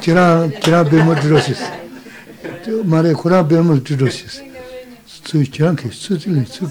kira kira bemo drosis to mare kura bemo drosis su kyan ke su dil su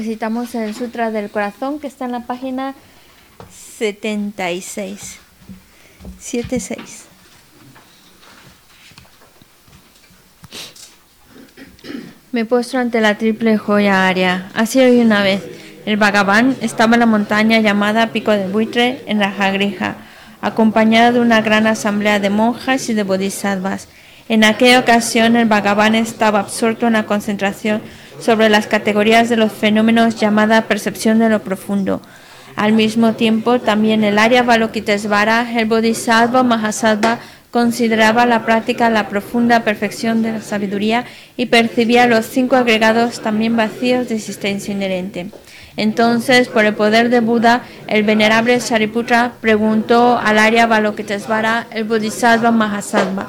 Recitamos el Sutra del Corazón que está en la página 76. 76. Me postro ante la triple joya aria. Así hoy una vez. El Bhagavan estaba en la montaña llamada Pico del Buitre en Rajagriha, acompañado de una gran asamblea de monjas y de bodhisattvas. En aquella ocasión el Bhagavan estaba absorto en la concentración sobre las categorías de los fenómenos llamada percepción de lo profundo. Al mismo tiempo, también el Arya Balokitesvara, el Bodhisattva Mahasattva, consideraba la práctica la profunda perfección de la sabiduría y percibía los cinco agregados también vacíos de existencia inherente. Entonces, por el poder de Buda, el venerable Sariputra preguntó al Arya Balokitesvara, el Bodhisattva Mahasattva,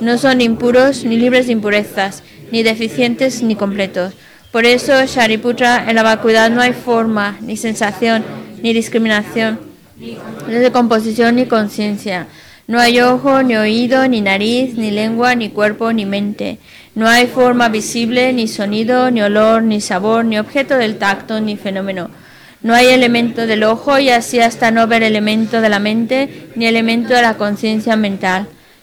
no son impuros ni libres de impurezas, ni deficientes ni completos. Por eso, Shariputra, en la vacuidad no hay forma, ni sensación, ni discriminación, ni de composición ni conciencia. No hay ojo, ni oído, ni nariz, ni lengua, ni cuerpo, ni mente. No hay forma visible, ni sonido, ni olor, ni sabor, ni objeto del tacto, ni fenómeno. No hay elemento del ojo y así hasta no ver elemento de la mente, ni elemento de la conciencia mental.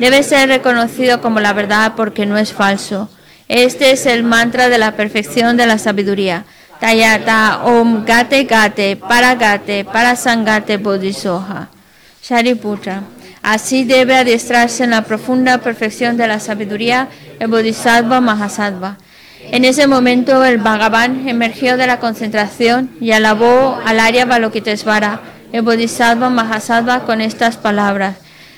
debe ser reconocido como la verdad porque no es falso. Este es el mantra de la perfección de la sabiduría. Tayata Om Gate Gate Para Gate Para Sangate Bodhisoha. Shariputra. Así debe adiestrarse en la profunda perfección de la sabiduría el Bodhisattva Mahasattva. En ese momento el Bhagavan emergió de la concentración y alabó al Arya Balokitesvara, el Bodhisattva Mahasattva, con estas palabras.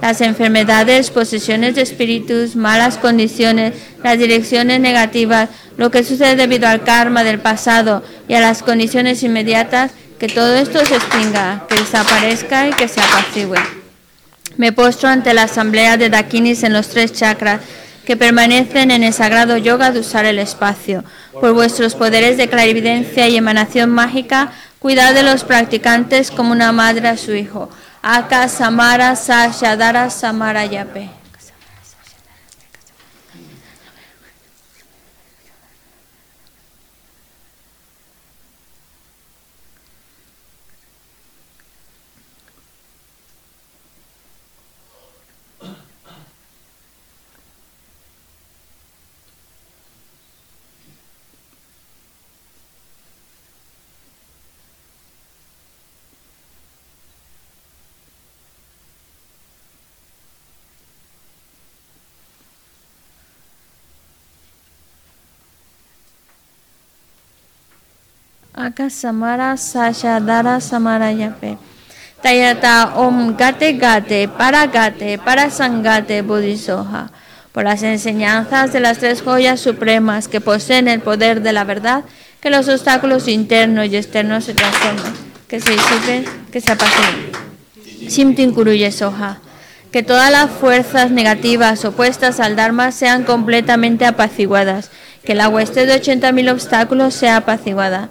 Las enfermedades, posesiones de espíritus, malas condiciones, las direcciones negativas, lo que sucede debido al karma del pasado y a las condiciones inmediatas, que todo esto se extinga, que desaparezca y que se apacigüe. Me postro ante la asamblea de Dakinis en los tres chakras que permanecen en el sagrado yoga de usar el espacio. Por vuestros poderes de clarividencia y emanación mágica, cuidad de los practicantes como una madre a su hijo. Aka Samara Sashadara Samara Yape. Aka Samara Sashadara Samara. Tayata Om Gate Gate Para Gate Para Sangate Bodhisoha. por las enseñanzas de las tres joyas supremas que poseen el poder de la verdad, que los obstáculos internos y externos se transformen, que se disipen, que se apaciguen. Simtin Kuruye Soha. Que todas las fuerzas negativas opuestas al Dharma sean completamente apaciguadas. Que la hueste de 80.000 obstáculos sea apaciguada.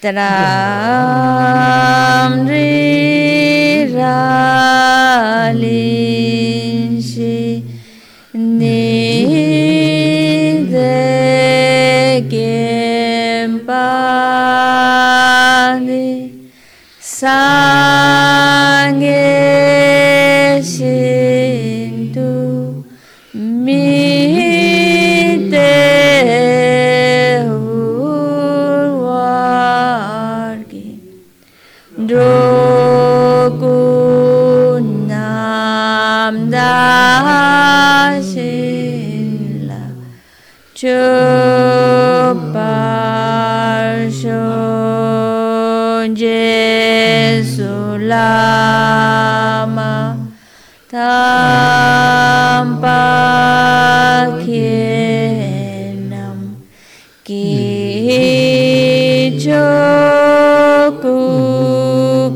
Ram Re Ra Lin Shi Ni De Gim Ba Ni Sa chư ba su jesu lama tham pa nam ki chư ku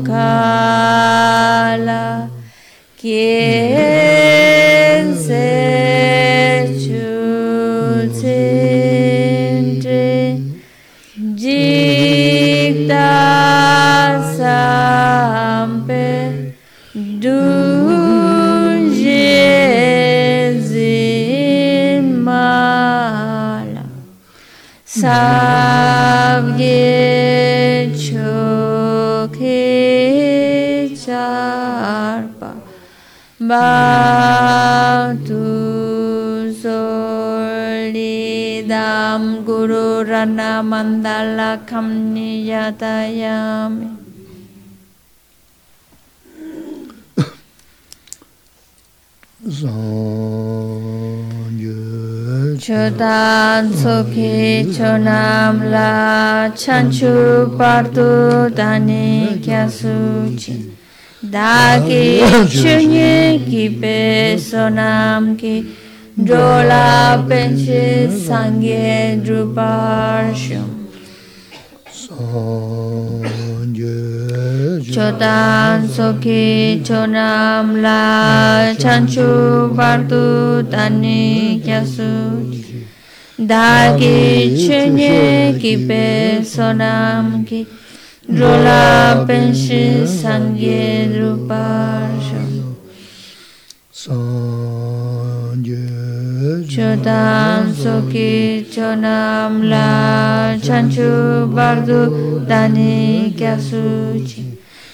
kala ki sabye chokhe charpa bhatu solidam guru rana mandala kam niyatayami Zon Chudan Tsuki Chonam La Chanchu Pardu Dani Kyasuchi Daki Chunye Kipe Sonam Ki Dola Penche Sangye Druparshum Om Chotan soki chonam la chanchu bardu tani kyasu Dagi chunye kipe sonam ki Rola penshi sangye rupasham Sangye Chotan soki chonam la chanchu bardu tani kyasuchi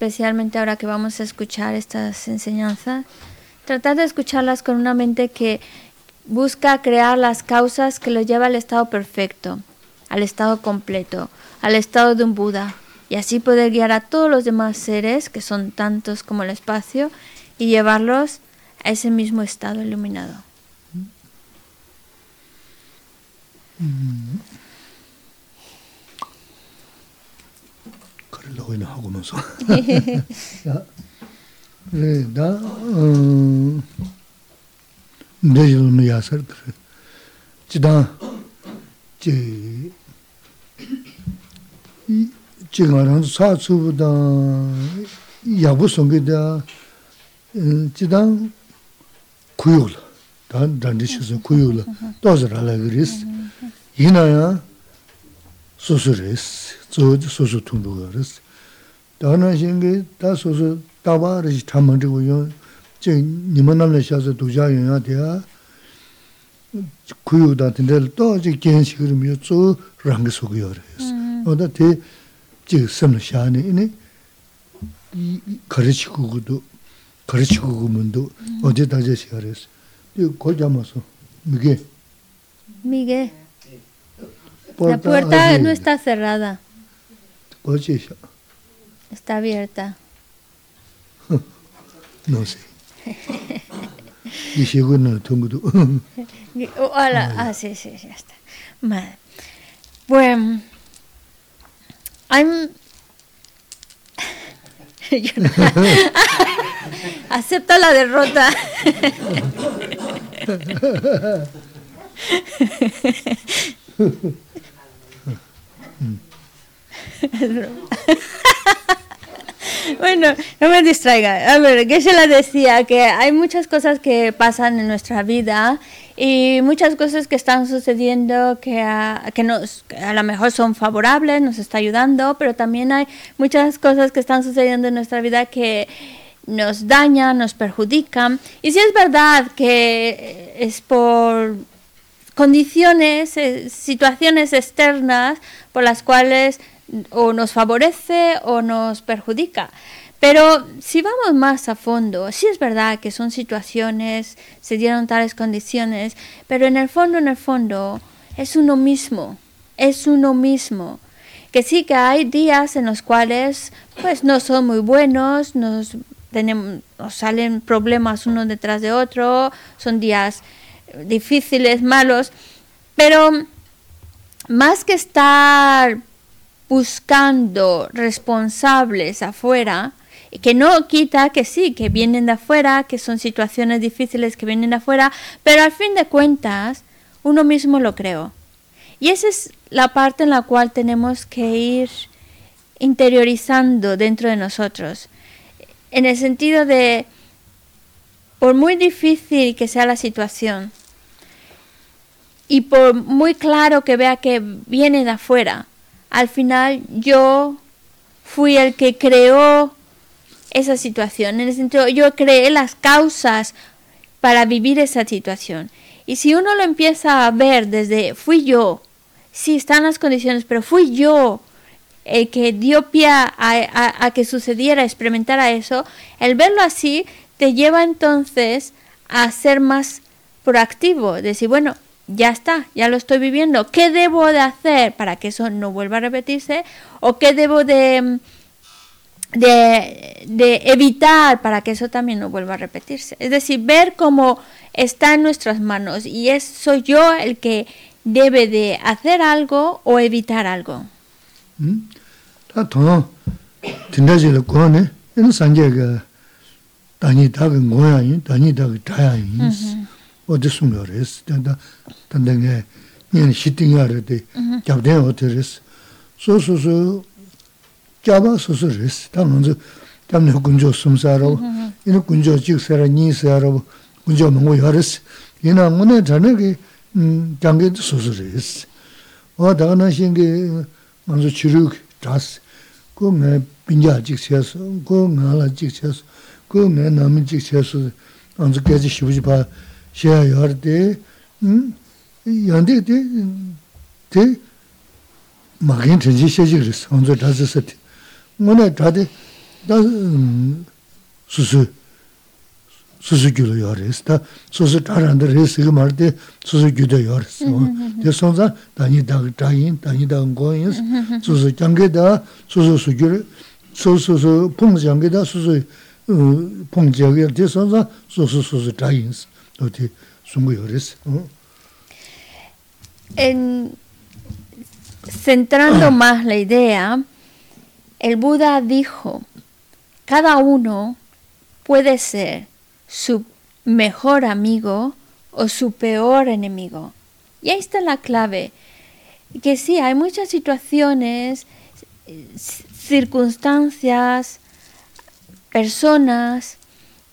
especialmente ahora que vamos a escuchar estas enseñanzas. Tratar de escucharlas con una mente que busca crear las causas que lo lleva al estado perfecto, al estado completo, al estado de un Buda, y así poder guiar a todos los demás seres, que son tantos como el espacio, y llevarlos a ese mismo estado iluminado. 그러 려고 이나 하고면서 야 그래 나 음, 내일은 야설 그래 지다 제 지가랑 사수보다 야부 성게다 지당 구욕을 dan dan de shi kuyu la do zra la gris ina ya su su res zo su su tung du res da na xin ge da su su da ba ri ta ma de wo yo je ni ma nam le sha ze du jia yun ya de ya kuyu da tin de do ji gen shi ri mi yo zo rang ge su ge yo res o da te ji sem le sha ni ni 가르치고 그도 가르치고 그면도 어제 다제 시간에서 이 고자마서 이게 Miguel, la puerta no está cerrada, 어제 Está abierta. No sé. Y no oh, Hola, ah, sí, sí, ya está. Madre. Bueno, I'm. Acepta la derrota. Bueno, no me distraiga. A ver, se la decía que hay muchas cosas que pasan en nuestra vida y muchas cosas que están sucediendo que a, que nos que a lo mejor son favorables, nos está ayudando, pero también hay muchas cosas que están sucediendo en nuestra vida que nos dañan, nos perjudican. Y si es verdad que es por condiciones, eh, situaciones externas por las cuales o nos favorece o nos perjudica. Pero si vamos más a fondo, sí es verdad que son situaciones, se dieron tales condiciones, pero en el fondo, en el fondo, es uno mismo, es uno mismo. Que sí que hay días en los cuales pues no son muy buenos, nos, tenemos, nos salen problemas uno detrás de otro, son días difíciles, malos, pero más que estar buscando responsables afuera, que no quita que sí, que vienen de afuera, que son situaciones difíciles que vienen de afuera, pero al fin de cuentas uno mismo lo creó. Y esa es la parte en la cual tenemos que ir interiorizando dentro de nosotros, en el sentido de, por muy difícil que sea la situación, y por muy claro que vea que viene de afuera, al final yo fui el que creó esa situación. En el sentido, yo creé las causas para vivir esa situación. Y si uno lo empieza a ver desde fui yo, sí están las condiciones, pero fui yo el que dio pie a, a, que sucediera, experimentara eso, el verlo así te lleva entonces a ser más proactivo, decir, bueno, ya está, ya lo estoy viviendo. ¿Qué debo de hacer para que eso no vuelva a repetirse? ¿O qué debo de, de, de, evitar para que eso también no vuelva a repetirse? Es decir, ver cómo está en nuestras manos y es, soy yo el que debe de hacer algo o evitar algo. 어디 숨겨res 단다 단단게 년 시팅하르데 잡대 어디res 소소소 잡아 소소res 당은저 담내 군조 숨사로 이는 군조 직사라 니사로 군조 먹고 하르스 이나 문에 전에게 음 장게 소소res 어 다나 신게 먼저 치르 다스 그매 빈자 직세서 그 나라 직세서 그매 남은 직세서 언제 깨지 싶지 봐 xeya yordi, hmm, yandi di, di magin chenji xeji kiris, anzo dhazi sati. Mwane dhadi, da susu, susu gyulu yoris, da susu dharanda res igi mardi, susu gyuda yoris. Di sonza, dani dhag dhayin, dani dhag ngoyins, susu gyangi da, susu su gyulu, susu su pong gyangi da, susu pong gyangi, di sonza, susu susu dhayins. Da yin En, centrando más la idea, el Buda dijo, cada uno puede ser su mejor amigo o su peor enemigo. Y ahí está la clave, que sí, hay muchas situaciones, circunstancias, personas,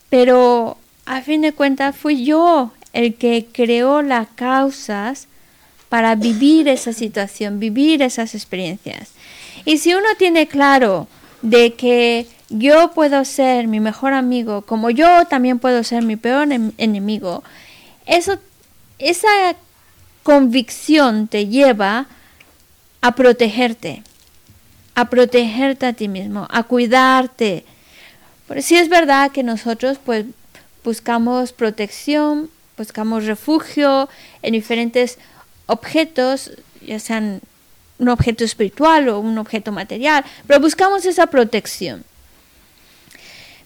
pero a fin de cuentas fui yo el que creó las causas para vivir esa situación, vivir esas experiencias. Y si uno tiene claro de que yo puedo ser mi mejor amigo, como yo también puedo ser mi peor en- enemigo, esa convicción te lleva a protegerte, a protegerte a ti mismo, a cuidarte. Pero sí es verdad que nosotros pues buscamos protección, buscamos refugio en diferentes objetos, ya sean un objeto espiritual o un objeto material, pero buscamos esa protección.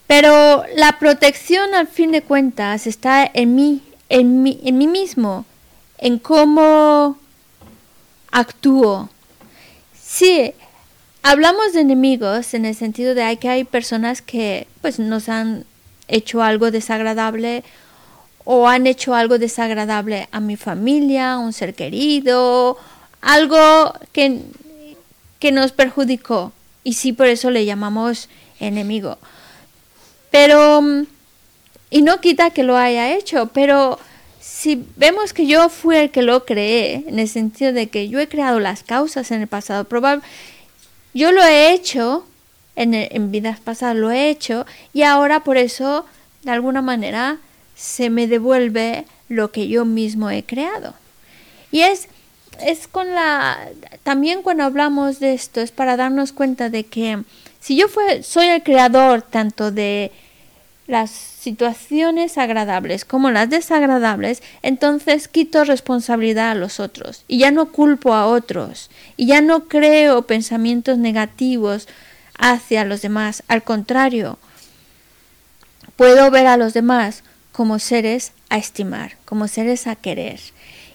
Pero la protección al fin de cuentas está en mí, en mí, en mí mismo, en cómo actúo. Sí, hablamos de enemigos en el sentido de que hay personas que pues nos han hecho algo desagradable o han hecho algo desagradable a mi familia, a un ser querido, algo que, que nos perjudicó y sí por eso le llamamos enemigo. Pero, mm, y no quita que lo haya hecho, pero si vemos que yo fui el que lo creé, en el sentido de que yo he creado las causas en el pasado, probable, yo lo he hecho, en, en vidas pasadas lo he hecho, y ahora por eso, de alguna manera, se me devuelve lo que yo mismo he creado. Y es, es con la. También cuando hablamos de esto, es para darnos cuenta de que si yo fue, soy el creador tanto de las situaciones agradables como las desagradables, entonces quito responsabilidad a los otros y ya no culpo a otros y ya no creo pensamientos negativos hacia los demás. Al contrario, puedo ver a los demás como seres a estimar, como seres a querer.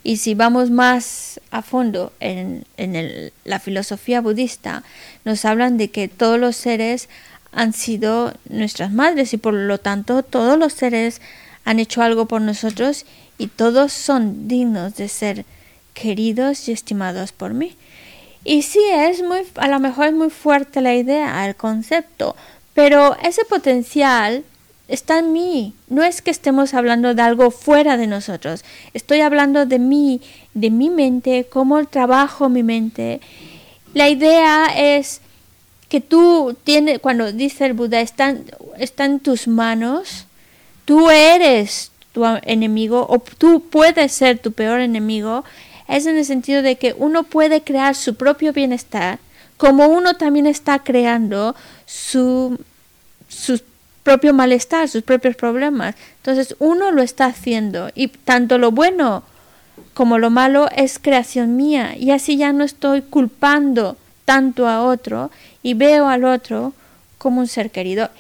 Y si vamos más a fondo en, en la filosofía budista, nos hablan de que todos los seres han sido nuestras madres y por lo tanto todos los seres han hecho algo por nosotros y todos son dignos de ser queridos y estimados por mí. Y sí, es muy, a lo mejor es muy fuerte la idea, el concepto, pero ese potencial está en mí. No es que estemos hablando de algo fuera de nosotros. Estoy hablando de mí, de mi mente, cómo trabajo mi mente. La idea es que tú tienes, cuando dice el Buda, está, está en tus manos, tú eres tu enemigo o tú puedes ser tu peor enemigo, es en el sentido de que uno puede crear su propio bienestar, como uno también está creando su, su propio malestar, sus propios problemas. Entonces uno lo está haciendo y tanto lo bueno como lo malo es creación mía y así ya no estoy culpando tanto a otro y veo al otro como un ser querido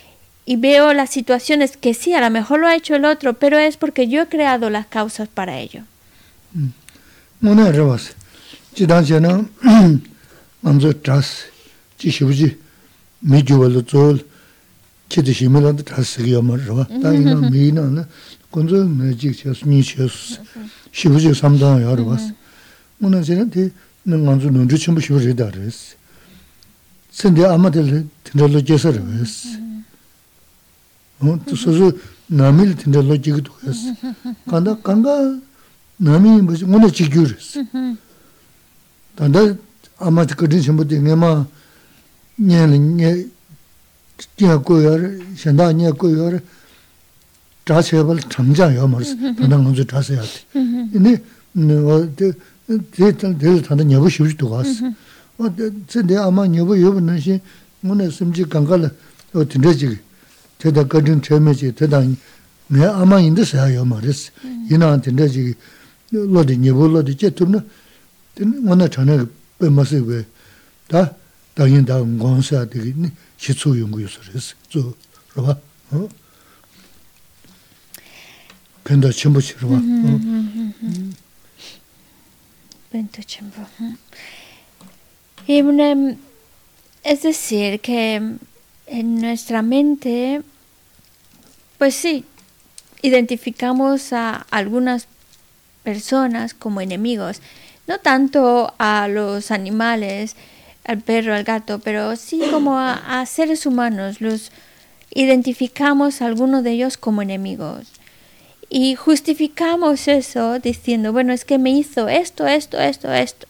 y veo las situaciones que sí, a lo mejor lo ha hecho el otro, pero es porque yo he creado las causas para ello. ngōne rāwa sī. Chī dāngshē nā māmsō trās, chī shivuji mī gyuwa lō tsōl, chī tī shīmī lā trās sī kiyā mā rāwa. Tā yī nā mī nā nā gōnzō mē jīg chē sū, nī chē sū sī, shivuji samdāng yā rāwa sī. Ngōne sī nā tī nā ngānzō nōndrū chīmbu shivu rī dā rā sī. Sīndi āmā tī lī tīndā lō jēsā rāwa sī. Sō sō nāmī lī tīndā lō jīg dhū sī. Kāndā kāngā nāmi ngōne chīkyū rīs. Tāndā āmā chī kati shimbati ngē mā ngē lī ngē ngē kuyā rī, shendā ngē kuyā rī, chā chē pal chamchā yā mā rīs, tāndā ngō chū chā sē yā tī. Tē tāndā nyabu shibshī tu gās. Tsē tē āmā nyabu yobu nā shī ngōne simchī kāngkā lī tīndē chī tē tā kati chē mē chī, tē tā ngē āmā yindā sē yā mā rīs, yinā tīndē chī lodi nyebu lodi che tumna wana chana pe masi we ta dangin da ngonsa digi shi tsu yungu yusu resi tsu raba penda chenpo chi raba mm-hmm, mm-hmm, mm-hmm. penda chenpo y eh, em, es decir que em, en nuestra mente pues sí identificamos a algunas personas como enemigos, no tanto a los animales, al perro, al gato, pero sí como a, a seres humanos, los identificamos a algunos de ellos como enemigos. Y justificamos eso diciendo, bueno, es que me hizo esto, esto, esto, esto.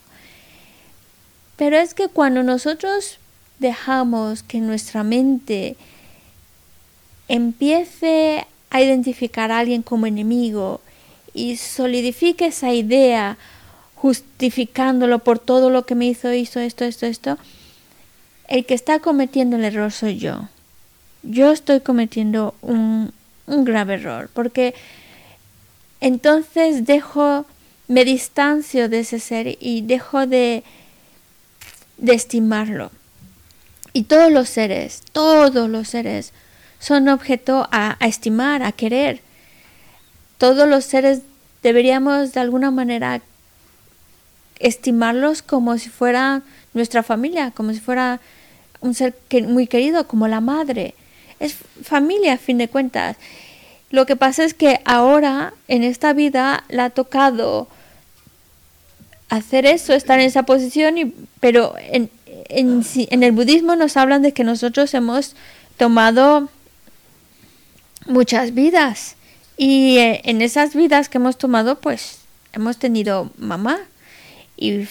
Pero es que cuando nosotros dejamos que nuestra mente empiece a identificar a alguien como enemigo y solidifique esa idea justificándolo por todo lo que me hizo, hizo esto, esto, esto, el que está cometiendo el error soy yo. Yo estoy cometiendo un, un grave error porque entonces dejo, me distancio de ese ser y dejo de, de estimarlo. Y todos los seres, todos los seres son objeto a, a, estimar, a querer. Todos los seres deberíamos de alguna manera estimarlos como si fuera nuestra familia, como si fuera un ser muy querido, como la madre. Es familia a fin de cuentas. Lo que pasa es que ahora en esta vida la ha tocado hacer eso, estar en esa posición, y, pero en, en, en el budismo nos hablan de que nosotros hemos tomado muchas vidas y eh, en esas vidas que hemos tomado pues hemos tenido mamá y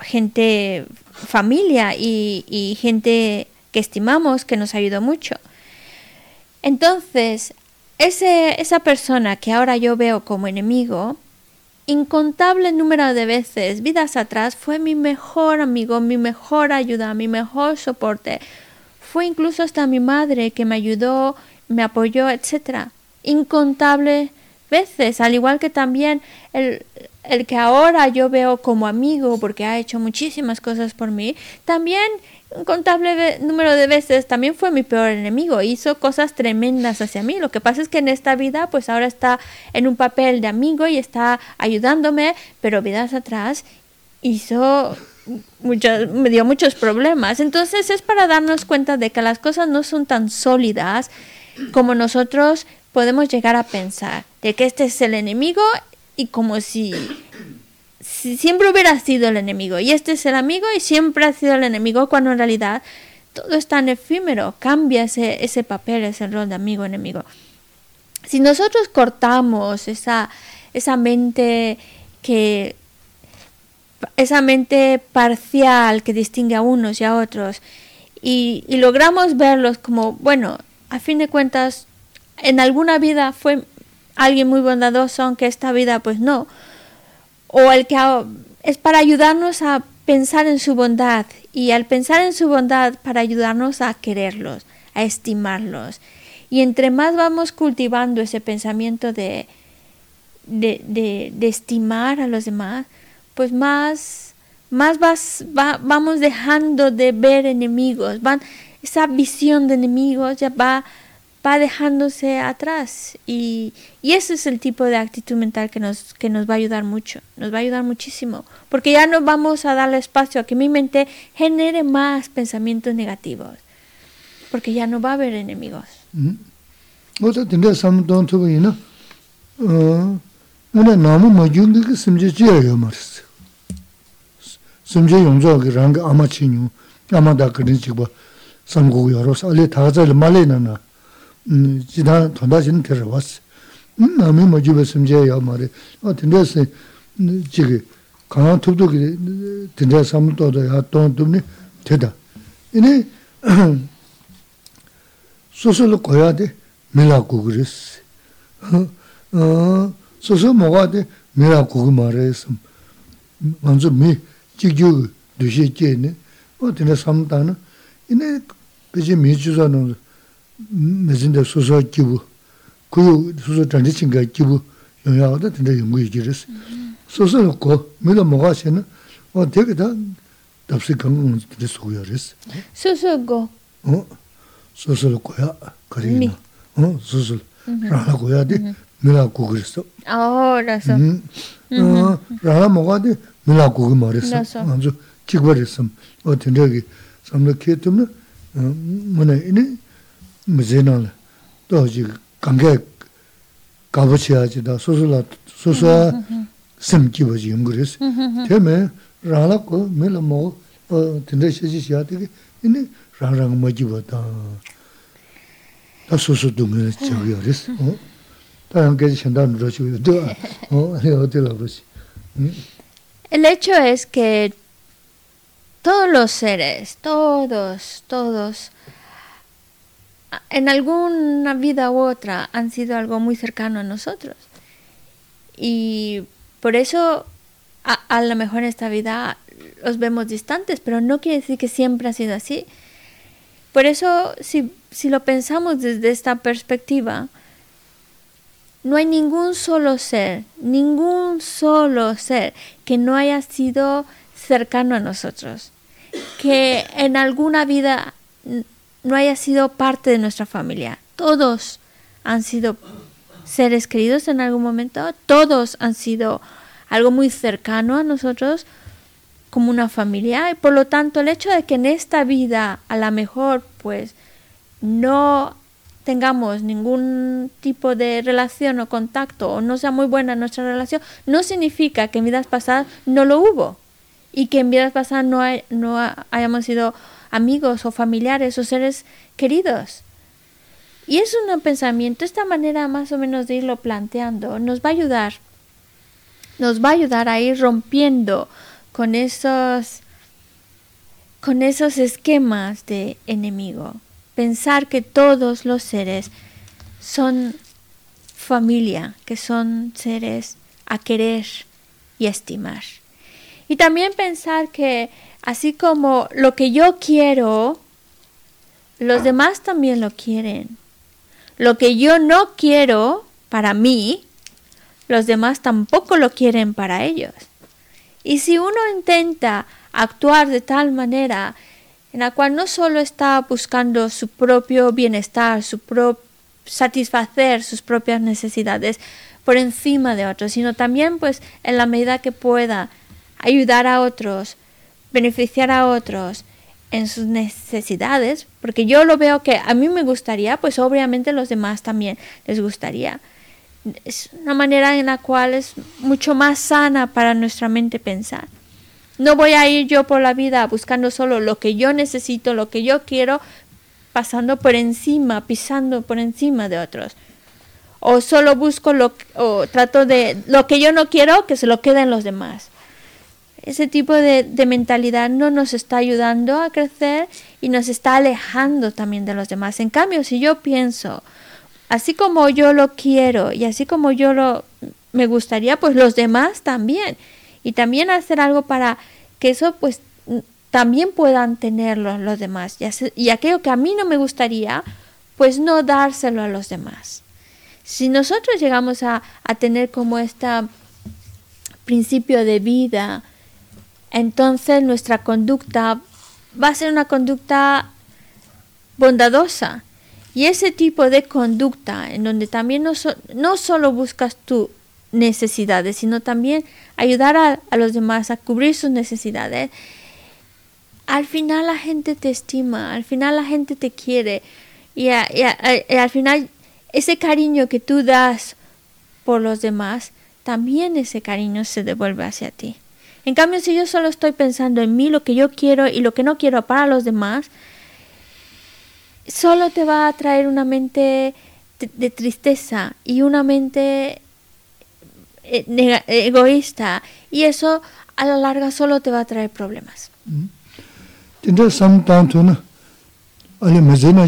gente familia y, gente que estimamos que nos ayudó mucho. Entonces ese, esa persona que ahora yo veo como enemigo incontable número de veces vidas atrás fue mi mejor amigo mi mejor ayuda mi mejor soporte. Fue incluso hasta mi madre que me ayudó me apoyó, etcétera, incontables veces, al igual que también el, el, que ahora yo veo como amigo porque ha hecho muchísimas cosas por mí, también un contable número de veces también fue mi peor enemigo, hizo cosas tremendas hacia mí. Lo que pasa es que en esta vida pues ahora está en un papel de amigo y está ayudándome, pero vidas atrás hizo muchos, me dio muchos problemas. Entonces es para darnos cuenta de que las cosas no son tan sólidas como nosotros podemos llegar a pensar, de que este es el enemigo y como si, si, siempre hubiera sido el enemigo, y este es el amigo y siempre ha sido el enemigo, cuando en realidad todo es tan efímero, cambia ese, ese papel, ese rol de amigo-enemigo. Si nosotros cortamos esa, esa mente que esa mente parcial que distingue a unos y a otros y, y logramos verlos como, bueno, a fin de cuentas, en alguna vida fue alguien muy bondadoso, aunque esta vida pues no. O el que es para ayudarnos a pensar en su bondad y al pensar en su bondad para ayudarnos a quererlos, a estimarlos. Y entre más vamos cultivando ese pensamiento de, de, de, de estimar a los demás, pues más, más vas, va, vamos dejando de ver enemigos, van, esa visión de enemigos ya va, va dejándose atrás. Y, y, ese es el tipo de actitud mental que nos, que nos va a ayudar mucho, nos va a ayudar muchísimo, porque ya no vamos a darle espacio a que mi mente genere más pensamientos negativos, porque ya no va a haber enemigos. 지다 돈다신 들어왔어. 음 남이 뭐 집에 숨제야 말이. 어 근데서 지기 강한 투도 근데 삼도도 야 돈도니 되다. 이니 소소로 거야 돼. 밀라고 그랬어. 어 소소 뭐가 돼. 밀라고 말했어. 먼저 미 지규 두시께는 어 근데 삼다는 이네 그지 미주자는 mezinda suso kibu, kuyu suso chandi chinga kibu yongyaagada tanda yungu ikiris. Suso yoko, mila moga shena, o teka da dapsi kanga ngunzi tanda sugu yaris. Suso go? Suso lo koya, karina. Suso lo, mhm. rana koya di mhm. mila kukiris to. Oh, rasa. Mhm. Rana moga di mila kuki maris. Rasa. Anzu chikwa risam, o tanda ki samla ketumna, muna ini, mizena la doji kange kabachi aji da soso la soso sim kiba ji yunguris teme rana ko mila mo tinda shaji shiya tiki ini rang rang ma jiba da da soso dunga chagiyaris 다양 게 신다는 거지. 또 어, 내가 어디라 그러지. El hecho es que todos los seres, todos, todos, a- en alguna vida u otra han sido algo muy cercano a nosotros. Y por eso a, a lo mejor en esta vida los vemos distantes, pero no quiere decir que siempre ha sido así. Por eso, si, si lo pensamos desde esta perspectiva, no hay ningún solo ser, ningún solo ser que no haya sido cercano a nosotros, que en alguna vida no haya sido parte de nuestra familia. Todos han sido seres queridos en algún momento, todos han sido algo muy cercano a nosotros como una familia. Y por lo tanto el hecho de que en esta vida a lo mejor pues no tengamos ningún tipo de relación o contacto o no sea muy buena nuestra relación, no significa que en vidas pasadas no lo hubo. Y que en vidas pasadas no, hay- no ha- hayamos sido amigos o familiares o seres queridos. Y es un pensamiento, esta manera más o menos de irlo planteando nos va a ayudar, nos va a ayudar a ir rompiendo con esos con esos esquemas de enemigo. Pensar que todos los seres son familia, que son seres a querer y estimar. Y también pensar que así como lo que yo quiero, los demás también lo quieren. Lo que yo no quiero para mí, los demás tampoco lo quieren para ellos. Y si uno intenta actuar de tal manera en la cual no solo está buscando su propio bienestar, su pro satisfacer sus propias necesidades por encima de otros, sino también pues en la medida que pueda ayudar a otros, beneficiar a otros en sus necesidades, porque yo lo veo que a mí me gustaría, pues obviamente los demás también les gustaría. Es una manera en la cual es mucho más sana para nuestra mente pensar. No voy a ir yo por la vida buscando solo lo que yo necesito, lo que yo quiero, pasando por encima, pisando por encima de otros. O solo busco lo o trato de lo que yo no quiero que se lo queden los demás. Ese tipo de, de mentalidad no nos está ayudando a crecer y nos está alejando también de los demás. En cambio, si yo pienso, así como yo lo quiero y así como yo lo me gustaría, pues los demás también. Y también hacer algo para que eso pues también puedan tenerlo los demás. Y, aquello que a mí no me gustaría, pues no dárselo a los demás. Si nosotros llegamos a, a tener como este principio de vida, entonces nuestra conducta va a ser una conducta bondadosa. Y ese tipo de conducta, en donde también no, so- no solo buscas tus necesidades, sino también ayudar a, los demás a cubrir sus necesidades, al final la gente te estima, al final la gente te quiere y a- y al final ese cariño que tú das por los demás, también ese cariño se devuelve hacia ti. En cambio, si yo solo estoy pensando en mí, lo que yo quiero y lo que no quiero para los demás, solo te va a traer una mente de, tristeza y una mente eh, egoísta. Y eso a la larga solo te va a traer problemas. Tinda sam meze na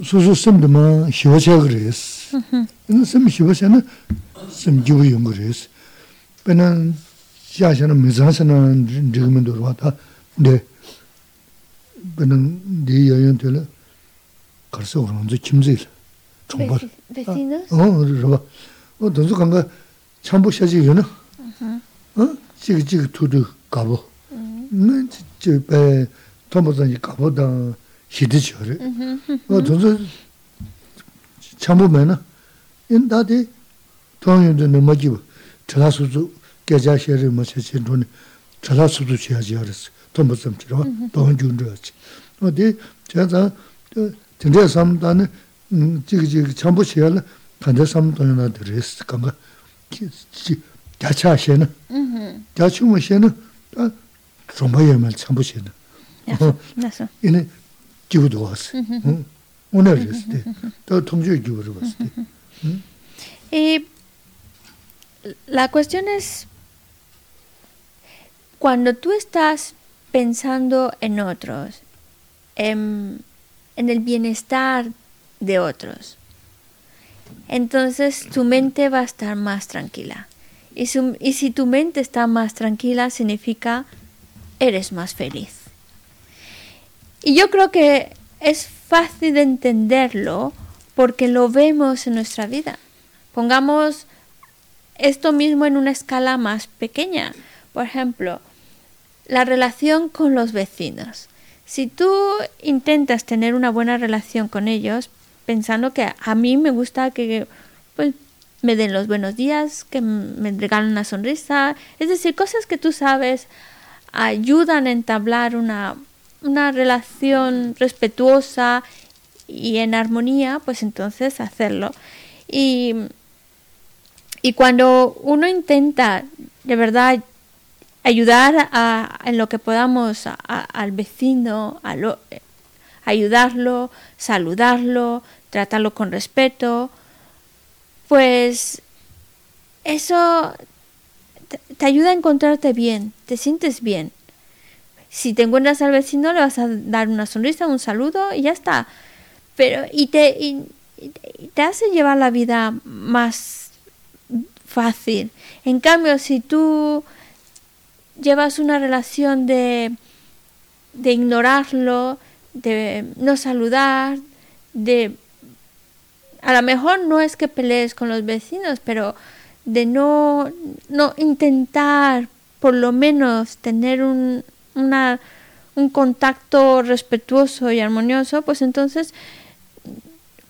jibu yuwa de, dosi peche re jimu sebu res. O, mm, Tinda sam tang tu na, su su sim de ma shiva che gu res. Ina sim shiva che na, sim jibu yungu res. Pena, xia xe na mizan xe na jigu mi durwa ta, de, pena, di ya yun te la, karsa u rangzu kimzi la, chongpa la. Vecinos. 어, 그러봐. 어, 동서 간가 참보 샤지 요나. 어? 지금 지금 투두 가보. 네, 저배 토모선이 가보다 hidi chore. Tunzu chambu mena, in dati tuangyudu nima jiwa, chala suzu gyaja sheri macha chintoni, chala suzu chiya jiyaris, tumbu tsamchirwa, mhm. tuangyudu yachi. Di chayza, tinday samdani, mm, jigi jigi chambu chiya la, kanday samdani na mhm. dhiris, kanga, gyacha shena, gyachuma shena, chomba yamal chambu shena. Ine, 로 돈 준다지. 어디 제가 진짜 삼다는 음, 지금 지금 참보 시야를 간다 삼도나 드레스 간가 자차시는 자치면 시는 아 정말야말 참보 시는 Eso, eso. 이네 기부도 왔어. 응. 오늘 했을 때. 또 통주 기부를 왔을 때. Y la cuestión es, cuando tú estás pensando en otros, en, en el bienestar de otros, entonces tu mente va a estar más tranquila. Y, su- y si tu mente está más tranquila, significa eres más feliz. Y yo creo que es fácil de entenderlo porque lo vemos en nuestra vida. Pongamos esto mismo en una escala más pequeña. Por ejemplo, la relación con los vecinos. Si tú intentas tener una buena relación con ellos, pensando que a mí me gusta que pues, me den los buenos días, que me regalen una sonrisa, es decir, cosas que tú sabes ayudan a entablar una, una relación respetuosa y en armonía, pues entonces hacerlo. Y, y cuando uno intenta de verdad ayudar a, en lo que podamos al vecino, ayudarlo, saludarlo, tratarlo con respeto, pues eso te ayuda a encontrarte bien, te sientes bien. Si te encuentras al vecino le vas a dar una sonrisa, un saludo y ya está. Pero y te, y- te hace llevar la vida más fácil. En cambio, si tú llevas una relación de, de ignorarlo, de no saludar, de... A lo mejor no es que pelees con los vecinos, pero de no, no intentar por lo menos tener un, una, un contacto respetuoso y armonioso, pues entonces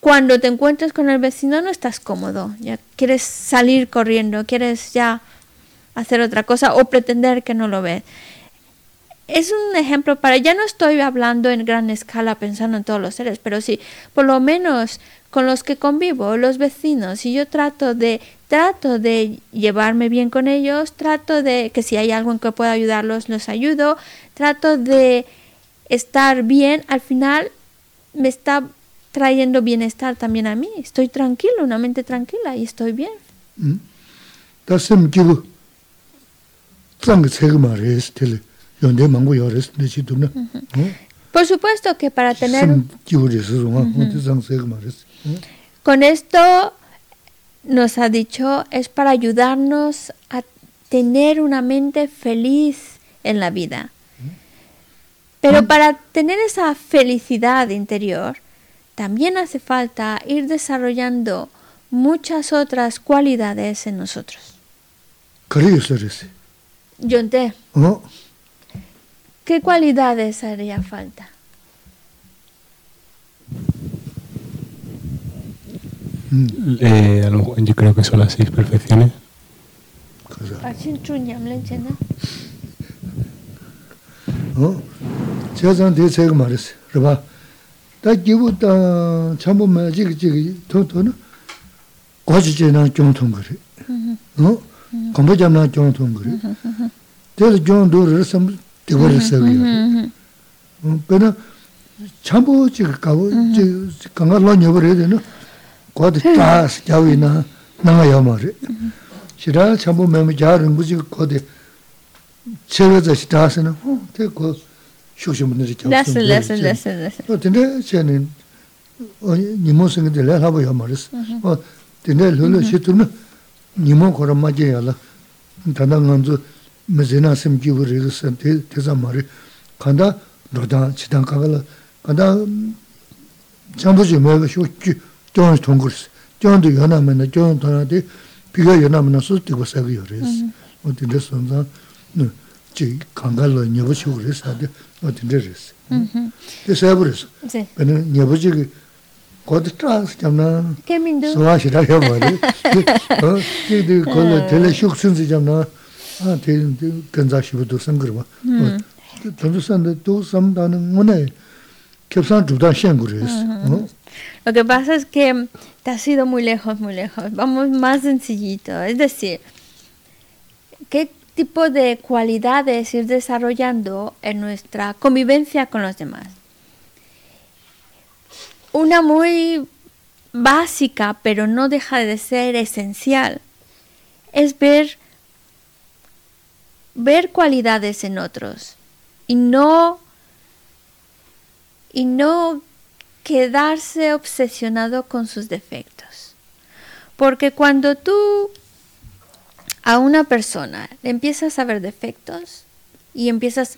cuando te encuentres con el vecino no estás cómodo, ya quieres salir corriendo, quieres ya hacer otra cosa o pretender que no lo ves. Es un ejemplo para, ya no estoy hablando en gran escala pensando en todos los seres, pero sí, por lo menos con los que convivo, los vecinos, y yo trato de, trato de llevarme bien con ellos, trato de que si hay algo en que pueda ayudarlos, los ayudo, trato de estar bien, al final me está trayendo bienestar también a mí, estoy tranquilo, una mente tranquila y estoy bien. Por supuesto que para tener... Con esto nos ha dicho es para ayudarnos a tener una mente feliz en la vida. Pero mm. para tener esa felicidad interior, también hace falta ir desarrollando muchas otras cualidades en nosotros. ¿Qué cualidades haría falta? Eh, a lo mejor yo creo que son las seis perfecciones. 그래서 어? 제가 대 책을 말했어. 그봐. 다 기부다 참고 매지 지기 더더는 과지제나 경통 그래. 어? 공부자나 경통 그래. 그래서 경도를 섬 되버렸어. 어, 그러나 참고 지금 가고 지 강가 넣어버려야 되는 과도 다 자위나 나가야 말이. 시라 참고 매매 자는 무지 거대 제가서 다스는 어 되고 쇼쇼분들이 Listen, listen, listen, listen. 어 근데 쟤는 어 니모 생들 하고 야 말했어. 어 근데 룰로 시트는 니모 거라 맞아야라. 단단한저 메제나 심기브를 선테 대자 말이 간다 너다 지단 가갈 간다 장부지 뭐가 쇼치 좀 통그 gyōng tōngkurs, gyōng tō yōnā mēnā, gyōng tō nā tē, pīkā yōnā mēnā sō tīkwa sāka yō rēs. O tīndē sōnsā, chī kāngā lō nyabu chī wā rēs, ātē, o tīndē rēs. Tē sāyabu rēs, pēnā nyabu chī kī kōtā trās kiam nā, sōwā shirā yā bā rē, tē tē kōlā tēlē shūk sīnsi kiam nā, tē gānzā shibu tō sāngir bā. Mm-hmm. Tōntō sāndā tō samdā nā ngō nā, kiep sāng chūdā shiāng gu rēs. Mm-hmm. Lo que pasa es que te has ido muy lejos, muy lejos. Vamos más sencillito. Es decir, ¿qué, tipo de cualidades ir desarrollando en nuestra convivencia con los demás. Una muy básica, pero no deja de ser esencial, es ver ver cualidades en otros y no y no quedarse obsesionado con sus defectos. Porque cuando tú a una persona le empiezas a ver defectos y empiezas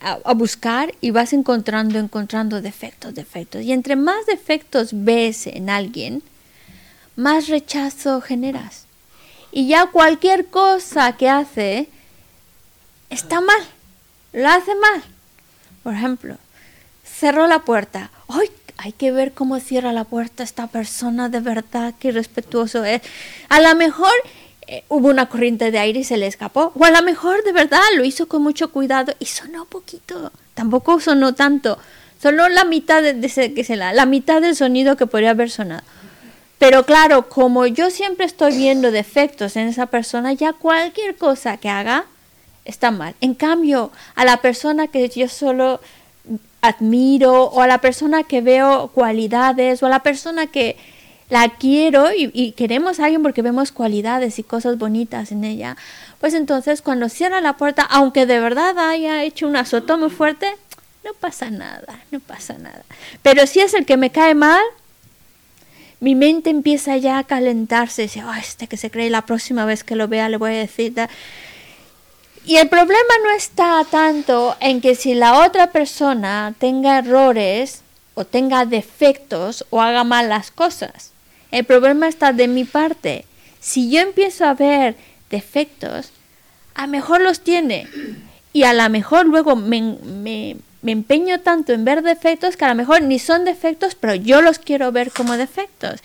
a, buscar y vas encontrando, encontrando defectos, defectos. Y entre más defectos ves en alguien, más rechazo generas. Y ya cualquier cosa que hace está mal, lo hace mal. Por ejemplo, cerró la puerta. ¡Ay! Hay que ver cómo cierra la puerta esta persona de verdad, qué respetuoso es. A lo mejor eh, hubo una corriente de aire y se le escapó. O a lo mejor de verdad lo hizo con mucho cuidado y sonó poquito. Tampoco sonó tanto. Solo la mitad de, de, de la, la mitad del sonido que podría haber sonado. Pero claro, como yo siempre estoy viendo defectos en esa persona, ya cualquier cosa que haga está mal. En cambio, a la persona que yo solo admiro o a la persona que veo cualidades o a la persona que la quiero y, y, queremos a alguien porque vemos cualidades y cosas bonitas en ella, pues entonces cuando cierra la puerta, aunque de verdad haya hecho un azoto muy fuerte, no pasa nada, no pasa nada. Pero si es el que me cae mal, mi mente empieza ya a calentarse, dice, oh, este que se cree la próxima vez que lo vea le voy a decir... Y el problema no está tanto en que si la otra persona tenga errores o tenga defectos o haga mal las cosas. El problema está de mi parte. Si yo empiezo a ver defectos, a lo mejor los tiene. Y a lo mejor luego me, me, me, empeño tanto en ver defectos que a lo mejor ni son defectos, pero yo los quiero ver como defectos.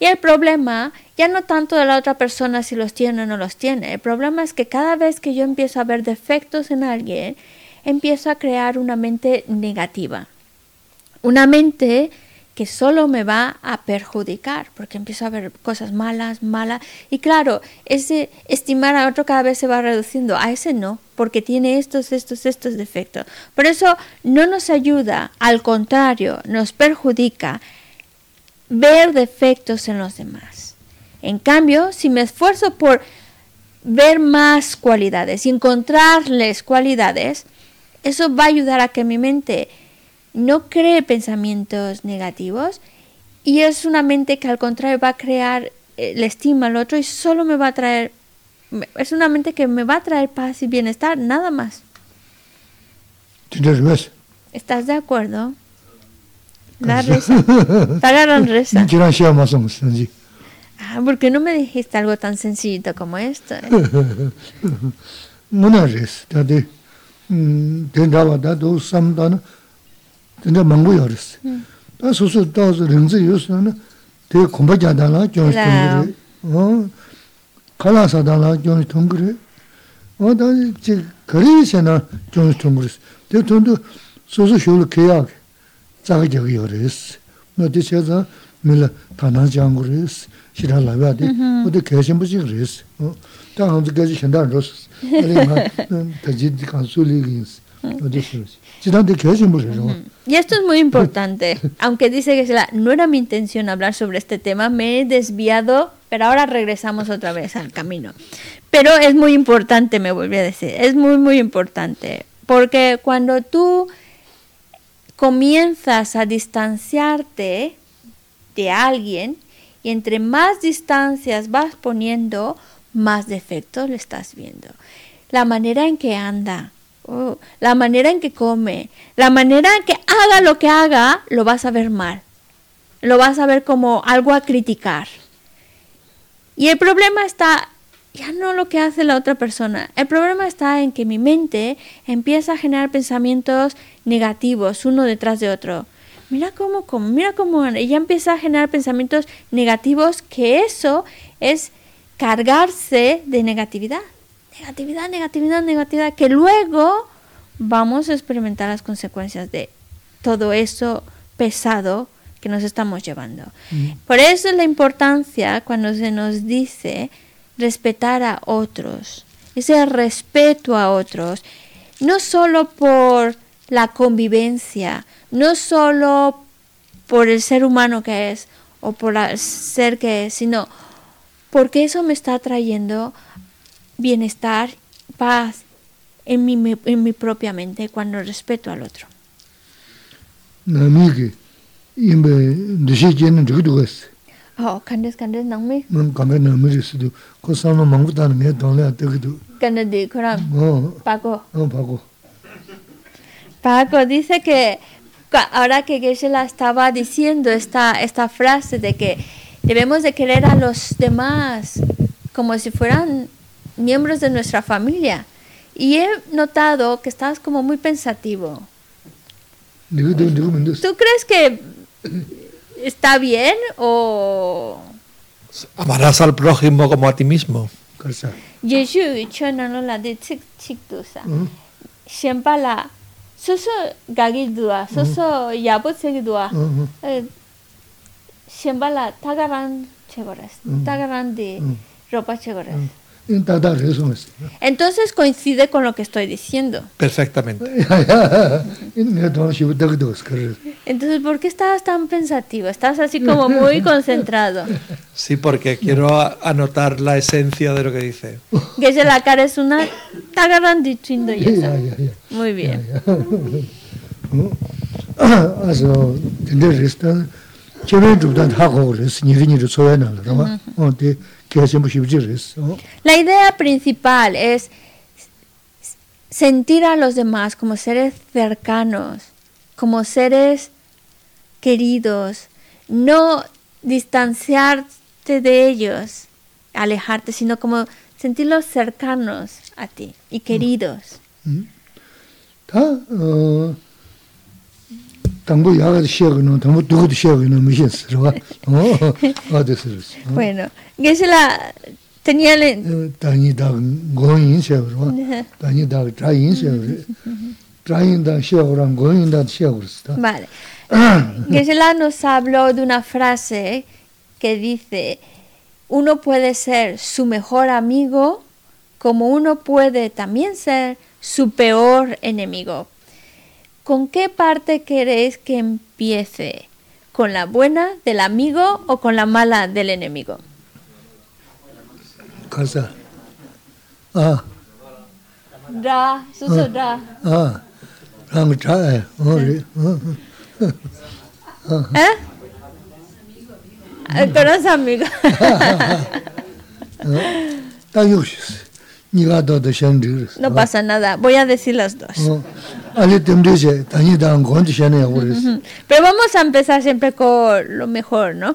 Y el problema ya no tanto de la otra persona si los tiene o no los tiene. El problema es que cada vez que yo empiezo a ver defectos en alguien, empiezo a crear una mente negativa. Una mente que solo me va a perjudicar, porque empiezo a ver cosas malas, malas. Y claro, ese estimar a otro cada vez se va reduciendo, a ese no, porque tiene estos, estos, estos defectos. Por eso no nos ayuda, al contrario, nos perjudica ver defectos en los demás. En cambio, si me esfuerzo por ver más cualidades y encontrarles cualidades, eso va a ayudar a que mi mente no cree pensamientos negativos y es una mente que al contrario va a crear eh, la estima al otro y solo me va a traer, es una mente que me va a traer paz y bienestar, nada más. ¿Estás de acuerdo? La risa. Tagaran risa. Ah, ¿por qué no me dijiste algo tan sencillito como esto? Eh? Muna res, tade, tendawa da do sam da na, tenda mangu yo res. Da su su da su rinzi yo su na, te kumbha ja da la, jiong shi tong kala sa da la, jiong shi tong kare. O da, chi kari Chidang di kaya shenpo res. Y esto es muy importante. Aunque dice que la, no era mi intención hablar sobre este tema, me he desviado, pero ahora regresamos otra vez al camino. Pero es muy importante, me volví a decir, es muy, muy importante. Porque cuando tú comienzas a distanciarte de alguien y entre más distancias vas poniendo, más defectos le estás viendo. La manera en que anda, oh, la manera en que come, la manera en que haga lo que haga, lo vas a ver mal. Lo vas a ver como algo a criticar. Y el problema está ya no lo que hace la otra persona. El problema está en que mi mente empieza a generar pensamientos negativos uno detrás de otro. Mira cómo, cómo mira cómo ella empieza a generar pensamientos negativos que eso es cargarse de negatividad. Negatividad, negatividad, negatividad, que luego vamos a experimentar las consecuencias de todo eso pesado que nos estamos llevando. Mm. Por eso es la importancia cuando se nos dice respetar a otros, ese respeto a otros, no solo por la convivencia, no solo por el ser humano que es o por el ser que es, sino porque eso me está trayendo bienestar, paz en mi, en mi propia mente cuando respeto al otro. 남이게 임베 드시제는 저기도 갔어. Oh, candes, candes, nang mi. 난 가면 남이스도 그 사람 망부다는 게 돈에 되기도. Candes di kuram. 어, Paco. 어 봐고. Paco dice que ca- ahora que Geshe-la estaba diciendo esta, esta frase de que debemos de querer a los demás como si fueran miembros de nuestra familia. Y he notado que estás como muy pensativo. 네가도 네가 만들었어. ¿Tú crees que ¿Está bien o...? Amarás al prójimo como a ti mismo. Yeshu chonan la de chik chik. Mm. Siempre la... Soso gagidua, soso mm. yabo segidua. Mm-hmm. Eh, siempre la tagaran chegoras, mm. tagaran de ropa chegoras. Entonces coincide con lo que estoy diciendo. Perfectamente. Entonces, ¿por qué estabas tan pensativo? Estás así como muy concentrado. Sí, porque quiero anotar la esencia de lo que dice. Que se la cara es una tagarandichindo Muy bien. Also, in der Rest, la idea principal es sentir a los demás como seres cercanos, como seres queridos, no distanciarte de ellos, alejarte, sino como sentirlos cercanos a ti y queridos. Mm. 당부 야가 시작은 당부 누구도 시작은 미신스. 봐. 어. 어디서 그랬어. 어? Bueno, Geshe-la tenía el- 어, 다니다 고인 시작으로. 다니다 자인 시작으로. 자인다 시작으로 고인다 시작으로 했어. Vale. Geshe-la nos habló de una frase que dice, uno puede ser su mejor amigo como uno puede también ser su peor enemigo. ¿Con qué parte queréis que empiece? ¿Con la buena del amigo o con la mala del enemigo? Casa. Ah. Da, suso da. Ah. ¿Eh? Con los amigos. No pasa nada, voy a decir las dos. Mhm. Pero vamos a empezar siempre con lo mejor, ¿no?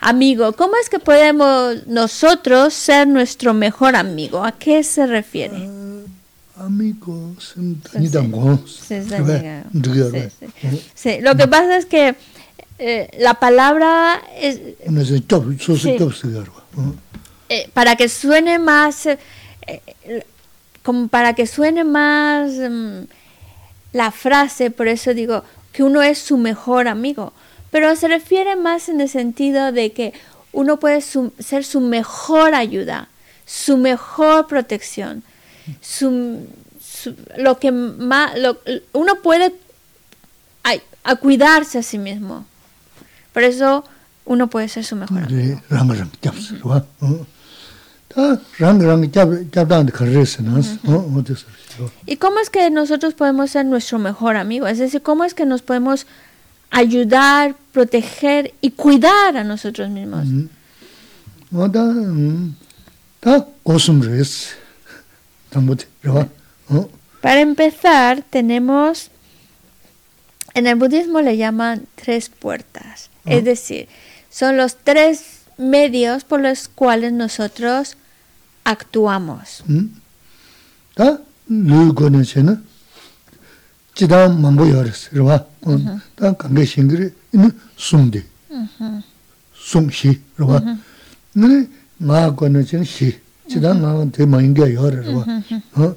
Amigo, ¿cómo es que podemos nosotros ser nuestro mejor amigo? ¿A qué se refiere? Amigo, sí, lo que pasa es que eh, la palabra es... Sí, eh, para que suene más... Eh, eh, como para que suene más mm, la frase, por eso digo que uno es su mejor amigo, pero se refiere más en el sentido de que uno puede su- ser su mejor ayuda, su mejor protección, su, su- lo que más, lo- uno puede ay, a cuidarse a sí mismo. Por eso uno puede ser su mejor amigo. ¿Y cómo es que nosotros podemos ser nuestro mejor amigo? Es decir, ¿cómo es que nos podemos ayudar, proteger y cuidar a nosotros mismos? Para empezar, tenemos, en el budismo le llaman tres puertas, es decir, son los tres medios por los cuales nosotros actuamos. 음? 다 누구는 쟤는 지다 만보 열었어. 그봐. 어. 다 관계 신경이 있는 숨대. 숨시. 그봐. 네 나거는 쟤는 시. 지다 나는 대 많이게 열어. 그봐. 어.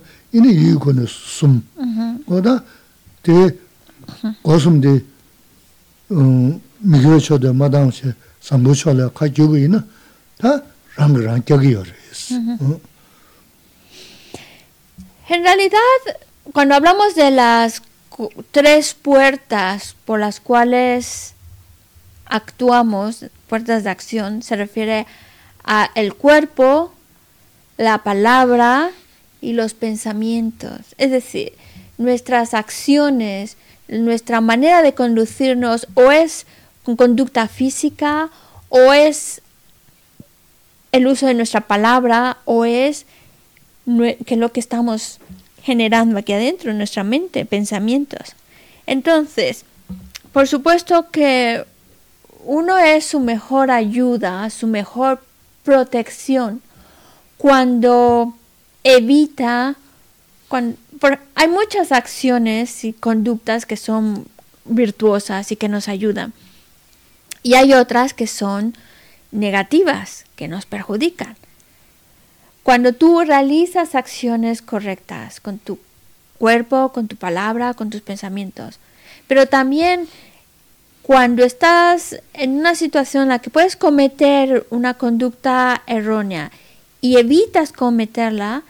En realidad, cuando hablamos de las tres puertas por las cuales actuamos, puertas de acción, se refiere a el cuerpo, la palabra y los pensamientos. Es decir, nuestras acciones, nuestra manera de conducirnos o es conducta física o es el uso de nuestra palabra o es que lo que estamos generando aquí adentro en nuestra mente, pensamientos. Entonces, por supuesto que uno es su mejor ayuda, su mejor protección cuando evita, cuan- por- hay muchas acciones y conductas que son virtuosas y que nos ayudan. Y hay otras que son negativas, que nos perjudican. Cuando tú realizas acciones correctas con tu cuerpo, con tu palabra, con tus pensamientos, pero también cuando estás en una situación en la que puedes cometer una conducta errónea y evitas cometerla,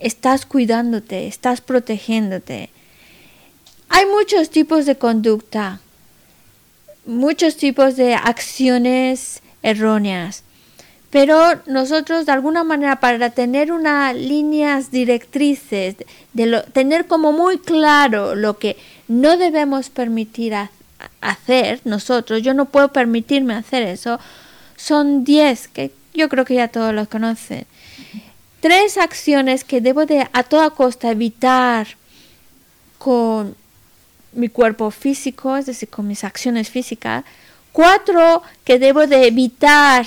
estás cuidándote, estás protegiéndote. Hay muchos tipos de conducta, muchos tipos de acciones erróneas. Pero nosotros de alguna manera para tener unas líneas directrices, de tener como muy claro lo que no debemos permitir ha- hacer nosotros, yo no puedo permitirme hacer eso, son 10 que yo creo que ya todos los conocen. Tres acciones que debo de a toda costa evitar con mi cuerpo físico, es decir, con mis acciones físicas. Cuatro que debo de evitar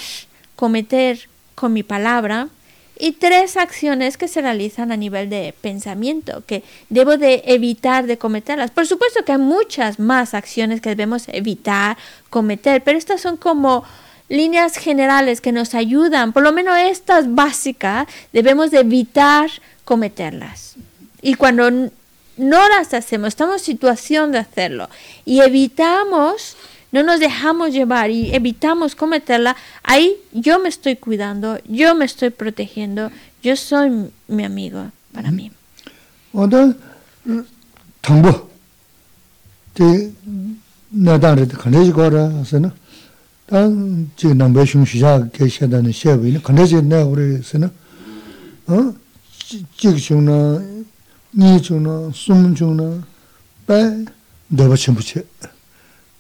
cometer con mi palabra. Y tres acciones que se realizan a nivel de pensamiento, que debo de evitar de cometerlas. Por supuesto que hay muchas más acciones que debemos evitar cometer, pero estas son como líneas generales que nos ayudan, por lo menos estas básicas, debemos de evitar cometerlas. Y cuando no las hacemos, estamos en situación de hacerlo y evitamos, no nos dejamos llevar y evitamos cometerla, ahí yo me estoy cuidando, yo me estoy protegiendo, yo soy mi amigo para mí.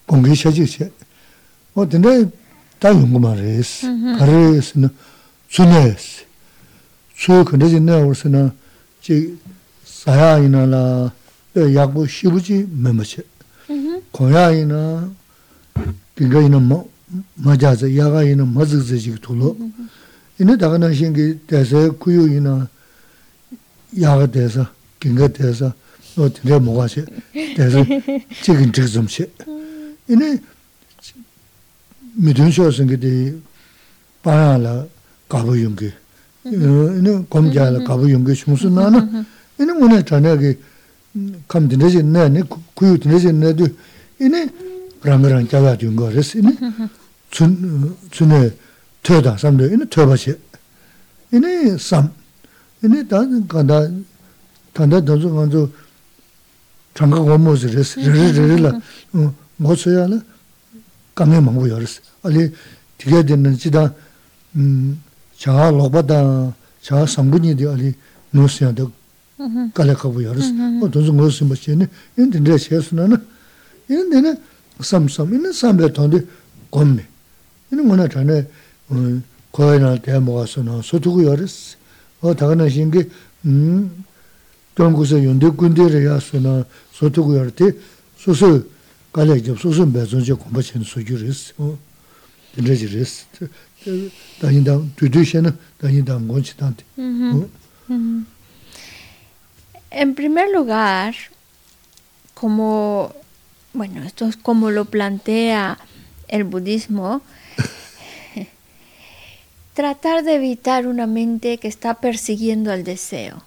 어떤 당보 때 나다르 간레지 거라서는 단 지금 남배 흉시자 계셔다는 셰비는 간레지 내 우리서는 어 지금나 니중나 숨중나 배 너버 첨부체 공기 셔지체 어 근데 다 연구만 했어 가르스는 순했어 수 간레지 내 우리서는 지 사야이나라 약부 시부지 멤버체 고야이나 빙가이나 뭐 맞아서 야가이나 맞으지 돌로 이네 다가나 신기 대세 구유이나 야가 대서 긴가 대서 너 드려 먹어서 대서 지금 지금시 이네 midun shio singi di paya la gabu yungi, ina gomja la gabu yungi shungsu nana, ina ngune chana ki kam dinaji nani, kuyu dinaji nadi, ina rangarang jaga yunga res, ina tsune toda samdo, ina toba shi, ina sam, ina ganda, tanda danzu ganzu changa gomo res, riri riri la, 도 이네 랑랑 자가 준 거랬어 이네 춘 춘에 퇴다 삼도 이네 퇴바시 이네 삼 이네 다 간다 간다 도저 간저 장가 고모스레스 르르르라 어 뭐서야나 감에 먹고 열었어 알리 되게 되는 지다 음 자가 로바다 자 성분이 되어 알리 노스야도 kalakabu yaris. O donzo ngosi ma chini, yin dindaya chesu na na, yin dina sam sam, yin sambe tondi gomni. Yin ngona chane, koya na daya En primer lugar, como, bueno, esto es como lo plantea el budismo, tratar de evitar una mente que está persiguiendo el deseo,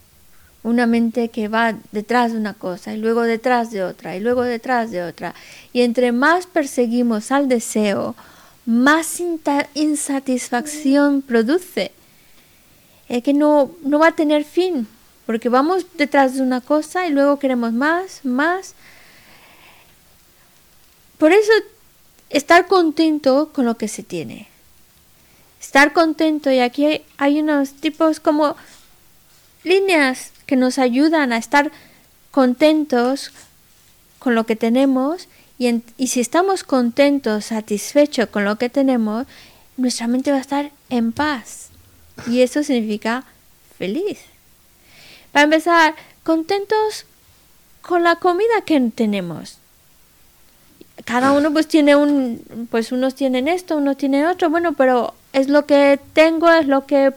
una mente que va detrás de una cosa y luego detrás de otra y luego detrás de otra. Y entre más perseguimos al deseo, más insatisfacción produce, es que no, no va a tener fin porque vamos detrás de una cosa y luego queremos más, más. Por eso, estar contento con lo que se tiene. Estar contento, y aquí hay unos tipos como líneas que nos ayudan a estar contentos con lo que tenemos y, si estamos contentos, satisfechos con lo que tenemos, nuestra mente va a estar en paz. Y eso significa feliz. Para empezar, contentos con la comida que tenemos. Cada uno pues tiene un, pues unos tienen esto, unos tienen otro, bueno, pero es lo que tengo, es lo que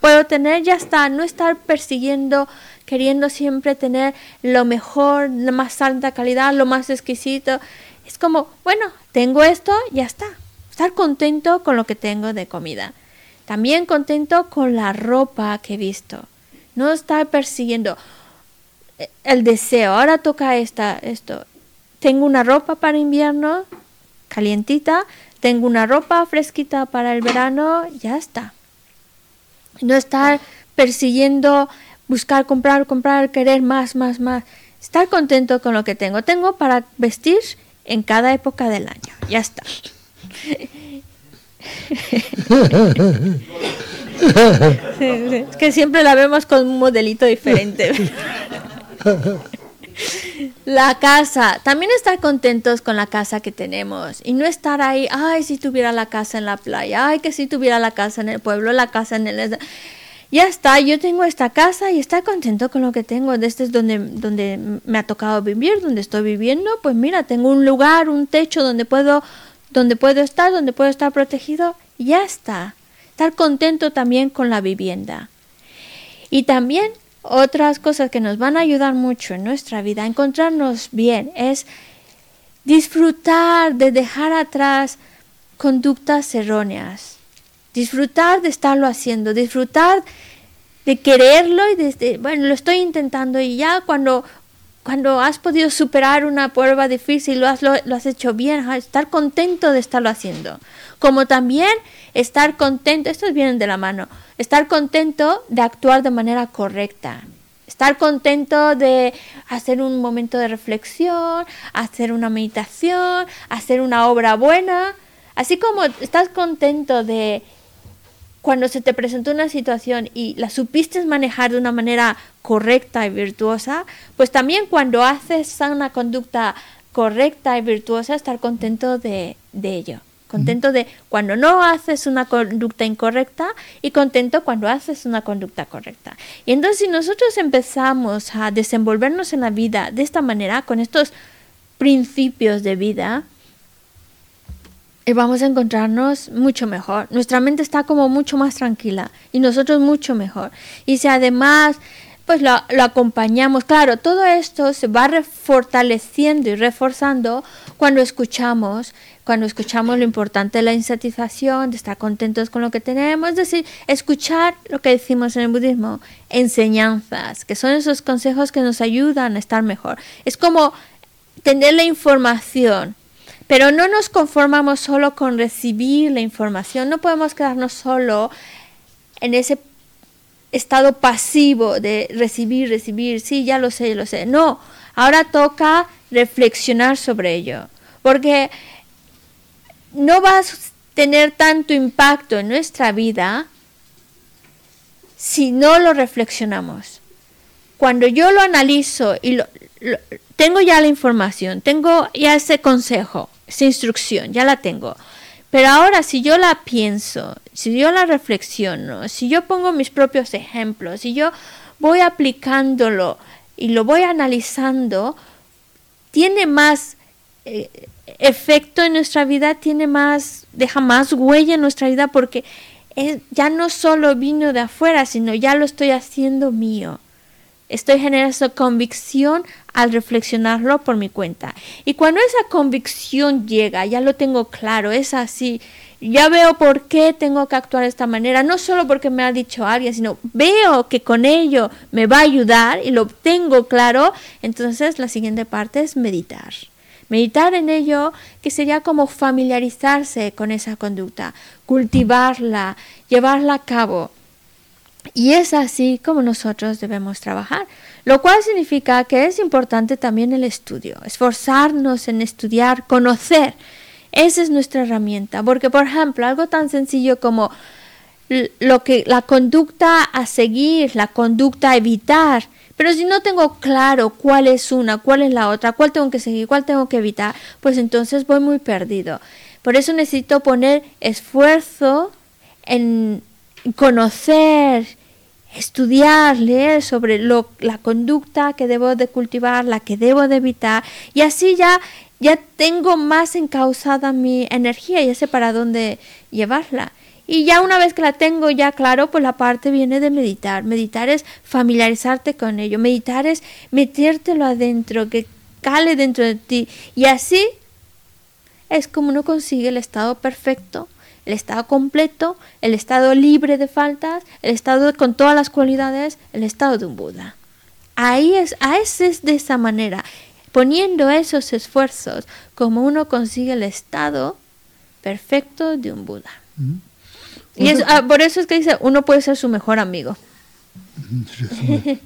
puedo tener, ya está, no estar persiguiendo, queriendo siempre tener lo mejor, la más alta calidad, lo más exquisito. Es como, bueno, tengo esto, ya está. Estar contento con lo que tengo de comida. También contento con la ropa que he visto. No estar persiguiendo eh, el deseo. Ahora toca esta, esto. Tengo una ropa para invierno, calientita. Tengo una ropa fresquita para el verano, ya está. No estar persiguiendo, buscar, comprar, comprar, querer más, más, más. Estar contento con lo que tengo. Tengo para vestir en cada época del año. Ya está. Es que siempre la vemos con un modelito diferente. La casa, también estar contentos con la casa que tenemos y no estar ahí, ay, si tuviera la casa en la playa, ay, que si tuviera la casa en el pueblo, la casa en el... Ya está, yo tengo esta casa y estar contento con lo que tengo. Este es donde, donde me ha tocado vivir, donde estoy viviendo. Pues mira, tengo un lugar, un techo donde puedo, donde puedo estar, donde puedo estar protegido. Ya está. Estar contento también con la vivienda. Y también otras cosas que nos van a ayudar mucho en nuestra vida a encontrarnos bien es disfrutar de dejar atrás conductas erróneas. Disfrutar de estarlo haciendo, disfrutar de quererlo y desde, bueno, lo estoy intentando y ya cuando, cuando has podido superar una prueba difícil, lo has, lo, has hecho bien, estar contento de estarlo haciendo. Como también estar contento, estos vienen de la mano, estar contento de actuar de manera correcta. Estar contento de hacer un momento de reflexión, hacer una meditación, hacer una obra buena. Así como estás contento de cuando se te presentó una situación y la supiste manejar de una manera correcta y virtuosa, pues también cuando haces una conducta correcta y virtuosa, estar contento de, de ello. Contento de cuando no haces una conducta incorrecta y contento cuando haces una conducta correcta. Y entonces si nosotros empezamos a desenvolvernos en la vida de esta manera, con estos principios de vida, y vamos a encontrarnos mucho mejor. Nuestra mente está como mucho más tranquila y nosotros mucho mejor. Y si además pues lo acompañamos, claro, todo esto se va fortaleciendo y reforzando cuando escuchamos, cuando escuchamos lo importante de la insatisfacción, de estar contentos con lo que tenemos, es decir, escuchar lo que decimos en el budismo, enseñanzas, que son esos consejos que nos ayudan a estar mejor. Es como tener la información, pero no nos conformamos solo con recibir la información, no podemos quedarnos solo en ese estado pasivo de recibir, recibir, sí, ya lo sé, ya lo sé. No, ahora toca reflexionar sobre ello, porque no va a tener tanto impacto en nuestra vida si no lo reflexionamos. Cuando yo lo analizo y lo, tengo ya la información, tengo ya ese consejo, esa instrucción, ya la tengo. Pero ahora si yo la pienso, si yo la reflexiono, si yo pongo mis propios ejemplos, si yo voy aplicándolo y lo voy analizando, tiene más eh, efecto en nuestra vida, tiene más, deja más huella en nuestra vida porque ya no solo vino de afuera, sino ya lo estoy haciendo mío. Estoy generando convicción al reflexionarlo por mi cuenta. Y cuando esa convicción llega, ya lo tengo claro, es así. Ya veo por qué tengo que actuar de esta manera, no solo porque me ha dicho alguien, sino veo que con ello me va a ayudar y lo tengo claro. Entonces la siguiente parte es meditar. Meditar en ello, que sería como familiarizarse con esa conducta, cultivarla, llevarla a cabo. Y es así como nosotros debemos trabajar, lo cual significa que es importante también el estudio, esforzarnos en estudiar, conocer. Esa es nuestra herramienta, porque por ejemplo, algo tan sencillo como lo que la conducta a seguir, la conducta a evitar, pero si no tengo claro cuál es una, cuál es la otra, cuál tengo que seguir, cuál tengo que evitar, pues entonces voy muy perdido. Por eso necesito poner esfuerzo en conocer, estudiar, leer sobre lo, la conducta que debo de cultivar, la que debo de evitar, y así ya, ya tengo más encausada mi energía, ya sé para dónde llevarla. Y ya una vez que la tengo ya claro, pues la parte viene de meditar. Meditar es familiarizarte con ello. Meditar es metértelo adentro, que cale dentro de ti. Y así es como uno consigue el estado perfecto, el estado completo, el estado libre de faltas, el estado con todas las cualidades, el estado de un Buda. Ahí es, a ese es de esa manera, poniendo esos esfuerzos, como uno consigue el estado perfecto de un Buda. Mm. Y es, ah, por eso es que dice, uno puede ser su mejor amigo.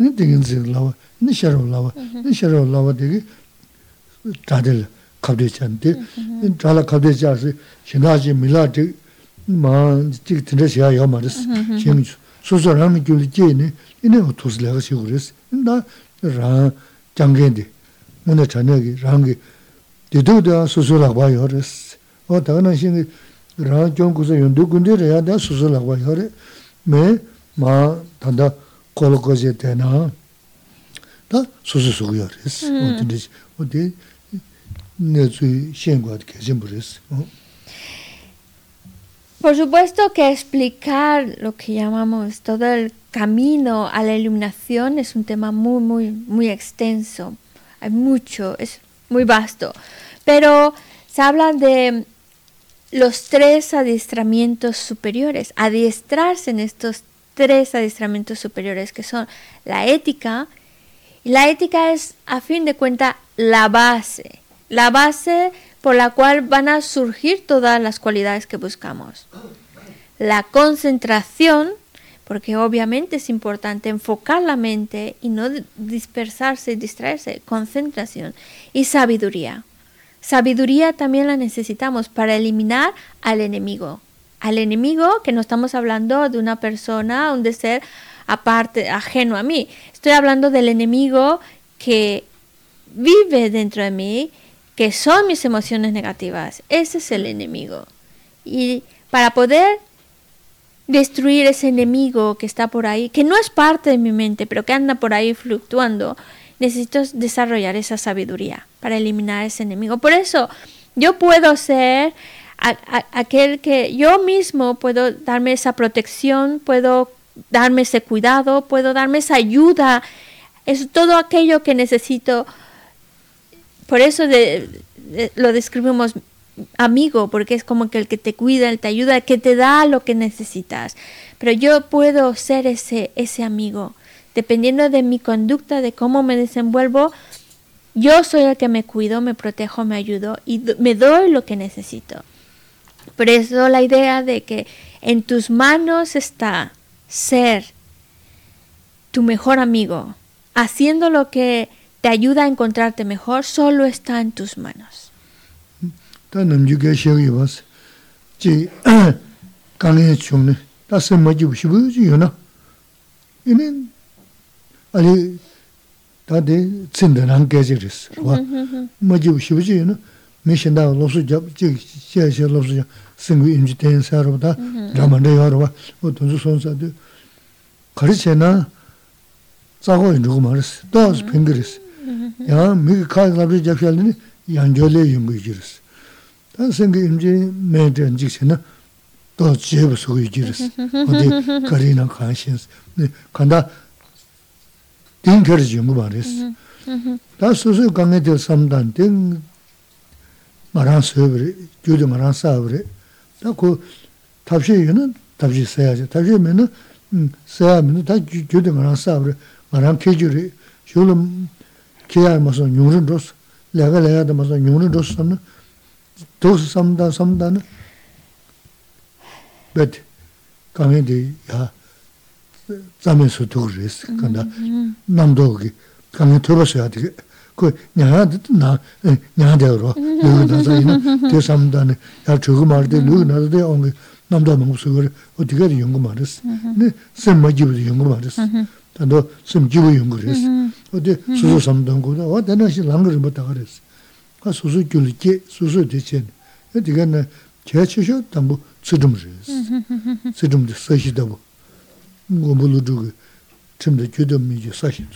nī tīngi nzī lāwa, nī sharaw lāwa, nī sharaw lāwa tīngi tādil kāpdē chāni tī, nī tāla kāpdē chāsi, shināshī milā tī, mā tīki tīndā shiyā yā mā rīs, shīngi chū, sūsā rāngi gyūli jī nī, nī wā tūs lāga shī gu rīs, nī tā rāng jāngiñ tī, mūna chānyā kī rāngi, tī tū tā sūsā lāga bā yā rīs, wā tā nā shīngi rāng gyōng kusā yōndu gundi rā yā tā sūsā lāga bā yā rī, mē mā tāndā kolo koje tena ta susu res. Ode res. Por supuesto que explicar lo que llamamos todo el camino a la iluminación es un tema muy, muy, muy extenso. Hay mucho, es muy vasto. Pero se habla de los tres adiestramientos superiores. Adiestrarse en estos tres adiestramientos superiores que son la ética. Y la ética es, a fin de cuentas, la base. La base por la cual van a surgir todas las cualidades que buscamos. La concentración, porque obviamente es importante enfocar la mente y no dispersarse y distraerse, concentración y sabiduría. Sabiduría también la necesitamos para eliminar al enemigo. Al enemigo que no estamos hablando de una persona, un de ser aparte, ajeno a mí. Estoy hablando del enemigo que vive dentro de mí que son mis emociones negativas. Ese es el enemigo. Y para poder destruir ese enemigo que está por ahí, que no es parte de mi mente, pero que anda por ahí fluctuando, necesito desarrollar esa sabiduría para eliminar ese enemigo. Por eso yo puedo ser aquel que yo mismo puedo darme esa protección, puedo darme ese cuidado, puedo darme esa ayuda, es todo aquello que necesito por eso lo describimos amigo, porque es como que el que te cuida, el te ayuda, el que te da lo que necesitas. Pero yo puedo ser ese, ese amigo. Dependiendo de mi conducta, de cómo me desenvuelvo, yo soy el que me cuido, me protejo, me ayudo y me doy lo que necesito. Por eso la idea de que en tus manos está ser tu mejor amigo, haciendo lo que te ayuda a encontrarte mejor, solo está en tus manos. mi shinda lopsu jab, jik xie xie lopsu jab, singu imji ten sarwa da, ramanda yarwa, o tunzu son sadu. Kari che na, tsago yungu maris, doos pingiris. Ya, mi ka labri jab xie lini, yangyo le yungu yigiris. Da singu imji men ten jik che na, doos jebu sugu yigiris. Odi kari na kaan shins. Kanda, ding kari yungu maris. Da susu kange samdan, ding 디 거리나 관심스 네 간다 딩거지 뭐 말이스 다 소소 강에 될 삼단 딩 말한 서브리 주도 말한 사브리 다그 답시에는 답시 써야지 답시면은 sāyā mi tā gyūdi ngā rāng sāb rī, ngā rāng kē gyū rī, shū lō kē yā mā sō nyūng rī rōs, lā gā lā yā dā mā sō nyūng rī rōs sā na, dōs sām dā sām dā na, bēt, kāngi dī yā, zā mē sō tūg rī sī, kāndā, nām dō gī, kāngi tō bā sō yā dī gī, ko nyā yā dā nā, nyā dā rō, lū gī nā sā yī na, tē sām dā nā, yā chū gī mā rī dī, lū gī nā dā yā ōng gī, 남도 먹고 그래 어디가 연구 말했어 네 셈마지도 연구 말했어 단도 셈지고 연구 그랬어 어디 수수 삼던 거다 와 대나시 랑거를 못 그랬어 아 수수 줄게 수수 대체 어디가 나 제치셔 담보 쓰듬을 했어 쓰듬도 쓰시다고 뭐 물어주고 좀더 주도 미지 사실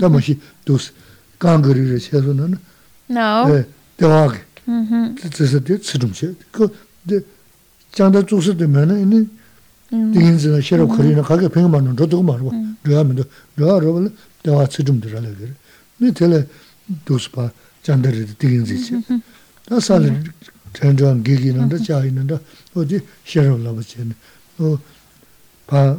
담아시 도스 강거리를 해서는 No. 네 대화하게 Ujú. 그래서 대 쓰듬시 그 장다 주스 되면은 이니 딩인즈나 셔로 거리나 가게 병만은 저도 말고 그러면도 저러면 대화 쓰좀 들어라 그래 네 텔레 도스파 장다리 딩인즈지 다 살이 전전 기기는데 자이는데 어디 셔로라 버치네 어바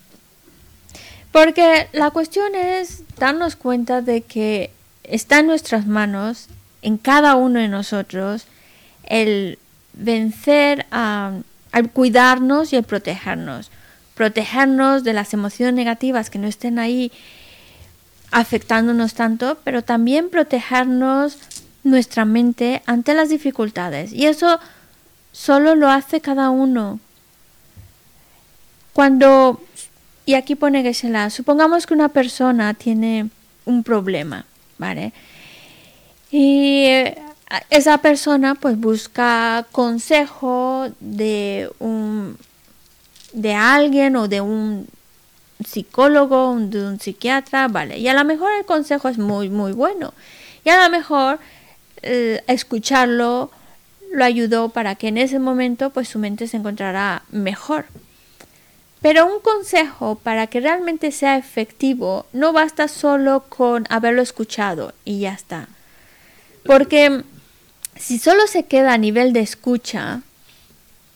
porque la cuestión es darnos cuenta de que está en nuestras manos, en cada uno de nosotros, el vencer a, al cuidarnos y el protegernos. Protegernos de las emociones negativas que no estén ahí afectándonos tanto, pero también protegernos nuestra mente ante las dificultades. Y eso solo lo hace cada uno. Cuando, y aquí pone que se la, supongamos que una persona tiene un problema, ¿vale? Y eh, esa persona pues busca consejo de un de alguien o de un psicólogo, un- de un psiquiatra, vale. Y a lo mejor el consejo es muy, muy bueno. Y a lo mejor eh, escucharlo lo ayudó para que en ese momento pues su mente se encontrara mejor. Pero un consejo para que realmente sea efectivo no basta solo con haberlo escuchado y ya está. Porque si solo se queda a nivel de escucha,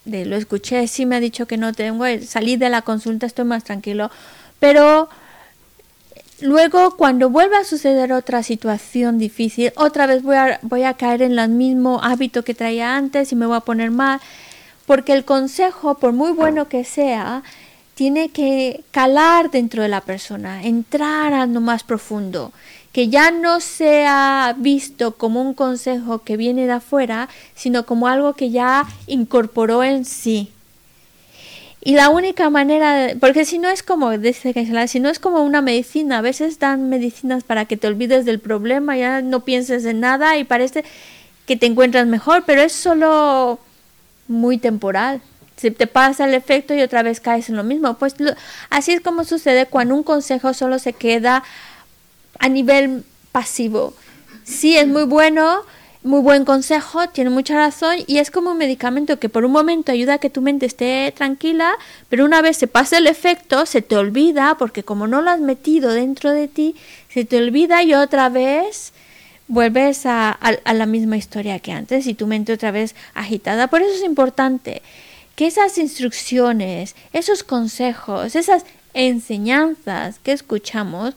de lo escuché, sí me ha dicho que no tengo, eh, salí de la consulta, estoy más tranquilo, pero luego cuando vuelva a suceder otra situación difícil, otra vez voy a, voy a caer en el mismo hábito que traía antes y me voy a poner mal, porque el consejo, por muy bueno que sea, tiene que calar dentro de la persona, entrar a lo más profundo, que ya no sea visto como un consejo que viene de afuera, sino como algo que ya incorporó en sí. Y la única manera, de- porque si no es como, dice Geshe-la, si no es como una medicina, a veces dan medicinas para que te olvides del problema, ya no pienses en nada y parece que te encuentras mejor, pero es solo muy temporal. Se te pasa el efecto y otra vez caes en lo mismo. Pues lo- así es como sucede cuando un consejo solo se queda a nivel pasivo. Sí, es muy bueno, muy buen consejo, tiene mucha razón y es como un medicamento que por un momento ayuda a que tu mente esté tranquila, pero una vez se pasa el efecto, se te olvida, porque como no lo has metido dentro de ti, se te olvida y otra vez vuelves a- a la misma historia que antes y tu mente otra vez agitada. Por eso es importante que esas instrucciones, esos consejos, esas enseñanzas que escuchamos,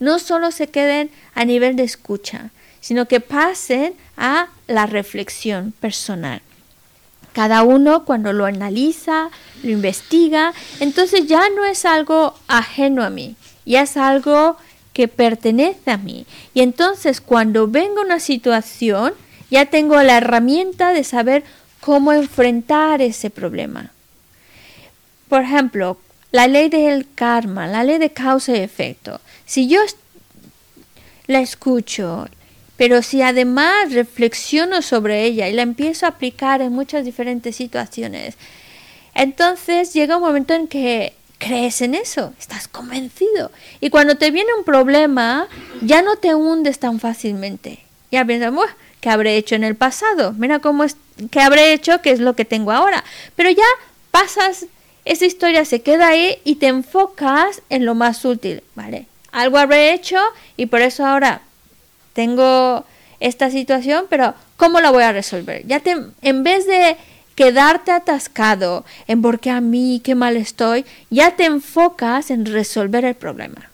no solo se queden a nivel de escucha, sino que pasen a la reflexión personal. Cada uno cuando lo analiza, lo investiga, entonces ya no es algo ajeno a mí, ya es algo que pertenece a mí. Y entonces cuando venga una situación, ya tengo la herramienta de saber cómo enfrentar ese problema. Por ejemplo, la ley del karma, la ley de causa y efecto. Si yo la escucho, pero si además reflexiono sobre ella y la empiezo a aplicar en muchas diferentes situaciones, entonces llega un momento en que crees en eso, estás convencido. Y cuando te viene un problema, ya no te hundes tan fácilmente. Ya piensas, "Buah, ¿qué habré hecho en el pasado? Mira cómo es, ¿qué habré hecho? ¿Qué es lo que tengo ahora? Pero ya pasas, esa historia se queda ahí y te enfocas en lo más útil, ¿vale? Algo habré hecho y por eso ahora tengo esta situación, pero ¿cómo la voy a resolver? Ya te, en vez de quedarte atascado en por qué a mí, qué mal estoy, ya te enfocas en resolver el problema.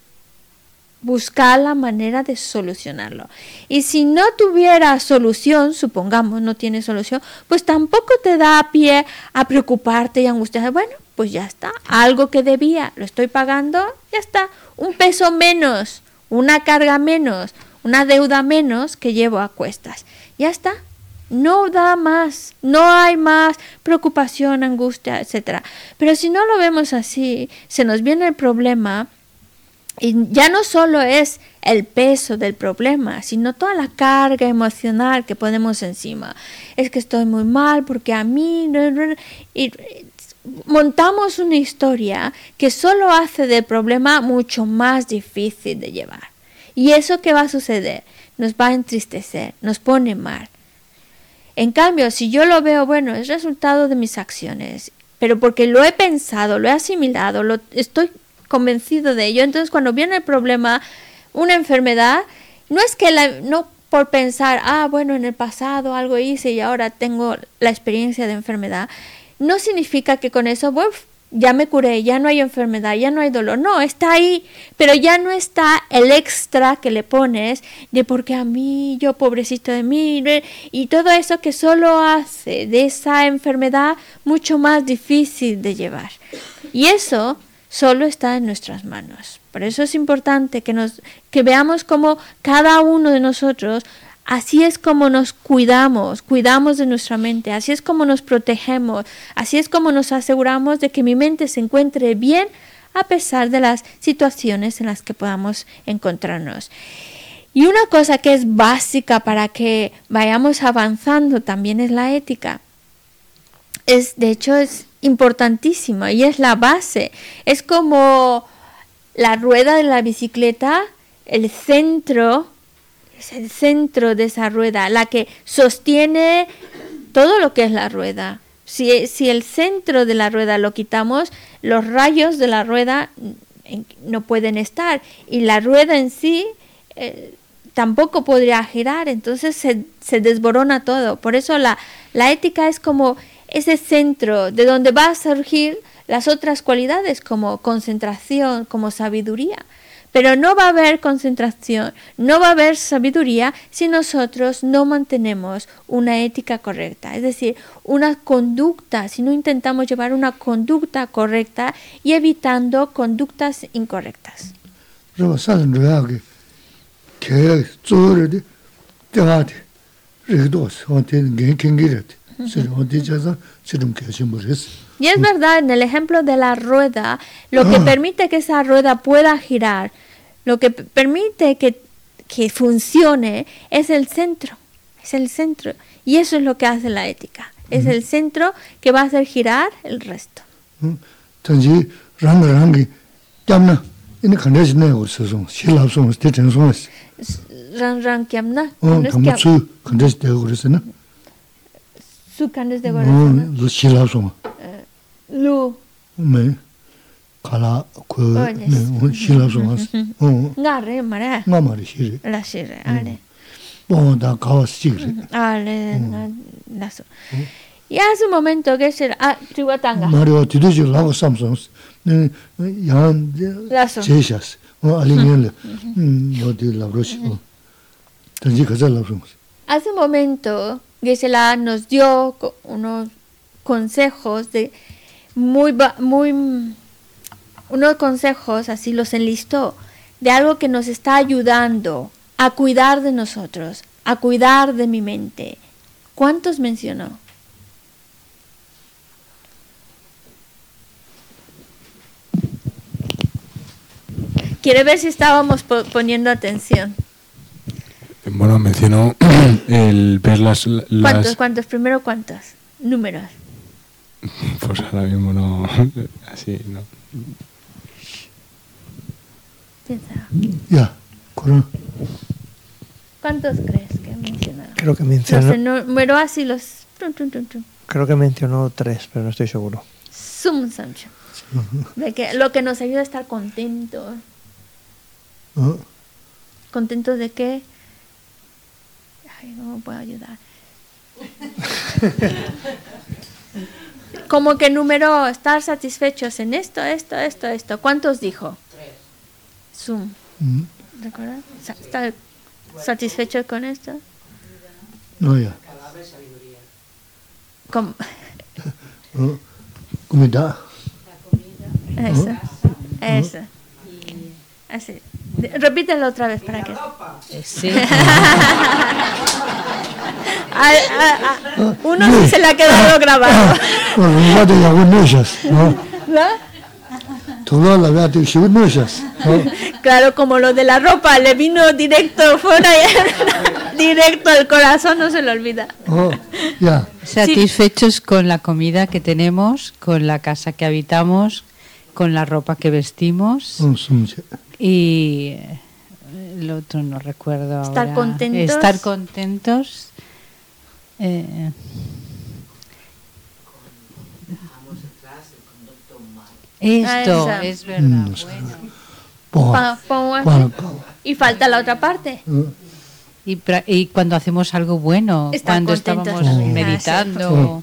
Buscar la manera de solucionarlo. Y si no tuviera solución, supongamos no tiene solución, pues tampoco te da pie a preocuparte y angustiarte. Bueno, pues ya está. Algo que debía, lo estoy pagando, ya está. Un peso menos, una carga menos, una deuda menos que llevo a cuestas. Ya está. No da más, no hay más preocupación, angustia, etcétera. Pero si no lo vemos así, se nos viene el problema y ya no solo es el peso del problema, sino toda la carga emocional que ponemos encima. Es que estoy muy mal porque a mí... montamos una historia que solo hace del problema mucho más difícil de llevar. ¿Y eso qué va a suceder? Nos va a entristecer, nos pone mal. En cambio, si yo lo veo, bueno, es resultado de mis acciones, pero porque lo he pensado, lo he asimilado, lo, estoy convencido de ello, entonces cuando viene el problema, una enfermedad, no es que la, no por pensar, ah, bueno, en el pasado algo hice y ahora tengo la experiencia de enfermedad, no significa que con eso, bueno, ya me curé, ya no hay enfermedad, ya no hay dolor. No, está ahí, pero ya no está el extra que le pones de porque a mí, yo pobrecito de mí, y todo eso que solo hace de esa enfermedad mucho más difícil de llevar. Y eso solo está en nuestras manos. Por eso es importante que nos que veamos cómo cada uno de nosotros Así es como nos cuidamos, cuidamos de nuestra mente, así es como nos protegemos, así es como nos aseguramos de que mi mente se encuentre bien a pesar de las situaciones en las que podamos encontrarnos. Y una cosa que es básica para que vayamos avanzando también es la ética. Es, de hecho, es importantísima y es la base. Es como la rueda de la bicicleta, el centro es el centro de esa rueda, la que sostiene todo lo que es la rueda. Si, si el centro de la rueda lo quitamos, los rayos de la rueda no pueden estar y la rueda en sí eh, tampoco podría girar, entonces se, se, desborona todo. Por eso la, la ética es como ese centro de donde va a surgir las otras cualidades como concentración, como sabiduría. Pero no va a haber concentración, no va a haber sabiduría si nosotros no mantenemos una ética correcta, es decir, una conducta, si no intentamos llevar una conducta correcta y evitando conductas incorrectas. Y es verdad, en el ejemplo de la rueda, lo que permite que esa rueda pueda girar, lo que permite que, que funcione es el centro, es el centro. Y eso es lo que hace la ética, es el centro que va a hacer girar el resto. Ran ran kiamna. Su candes de corazón. Lu. Me. kala ku ne shila so mas o nga re mara nga ma ri shi la shi re ale bo da ka wa shi ri ale na la so y hace un momento que se ah triwatanga ma ri wa ti de la wa sam so ne ya la che shas o ali ne le yo de la ro shi o tan ji ka za la so hace un momento Gisela nos dio unos consejos de muy muy unos consejos, así los enlistó, de algo que nos está ayudando a cuidar de nosotros, a cuidar de mi mente. ¿Cuántos mencionó? Quiere ver si estábamos po poniendo atención. Bueno, mencionó el ver las, ¿Cuántos, cuántos? Primero, ¿cuántos? Números. Pues ahora mismo no... Así, no. Piensa. Ya, ¿Cuántos crees que mencionó? Creo que mencionó... Los número así, los... Creo que mencionó tres, pero no estoy seguro. Sum Sancho. De que lo que nos ayuda a estar contentos. Ah. ¿Contentos de qué? ay, no me puedo ayudar. Como que número, estar satisfechos en esto, esto, esto, esto. ¿Cuántos dijo? Tres. Zoom. Mm -hmm. ¿Recuerdas? ¿Estás satisfecho con esto? No, ya. Com no, oh, comida. La comida. Esa. Esa. Así. Repítelo otra vez para que. Eh, sí. A, a, a, uno sí se le ha quedado grabado. Claro, como lo de la ropa le vino directo fuera, directo al corazón, no se lo olvida. Oh, yeah. Satisfechos sí. con la comida que tenemos, con la casa que habitamos, con la ropa que vestimos. Y eh, el otro no recuerdo Estar ahora. contentos. Estar contentos. Eh, eh. Ah, esto es verdad. Bueno. Y falta la otra parte. Y, y cuando hacemos algo bueno, Están cuando contentos. estábamos meditando.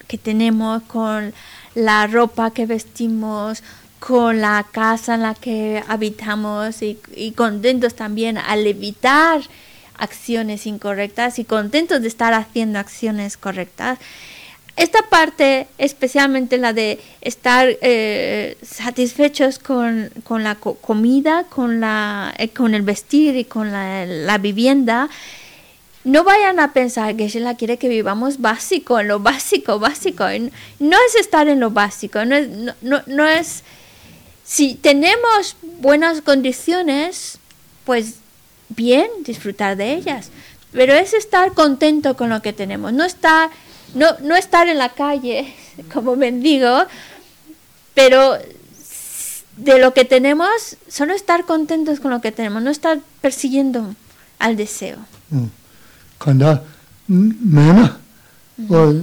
que tenemos, con la ropa que vestimos, con la casa en la que habitamos y, contentos también al evitar acciones incorrectas y contentos de estar haciendo acciones correctas. Esta parte, especialmente la de estar eh, satisfechos con, con la co- comida, con, la, eh, con el vestir y con la, la vivienda, no vayan a pensar que Sheila quiere que vivamos básico, en lo básico, básico. No es estar en lo básico, no es, no, no- es si tenemos buenas condiciones, pues bien, disfrutar de ellas. Pero es estar contento con lo que tenemos, no estar, no, no estar en la calle como mendigo, pero de lo que tenemos, solo estar contentos con lo que tenemos, no estar persiguiendo al deseo. 응. 간다. 매나. 어,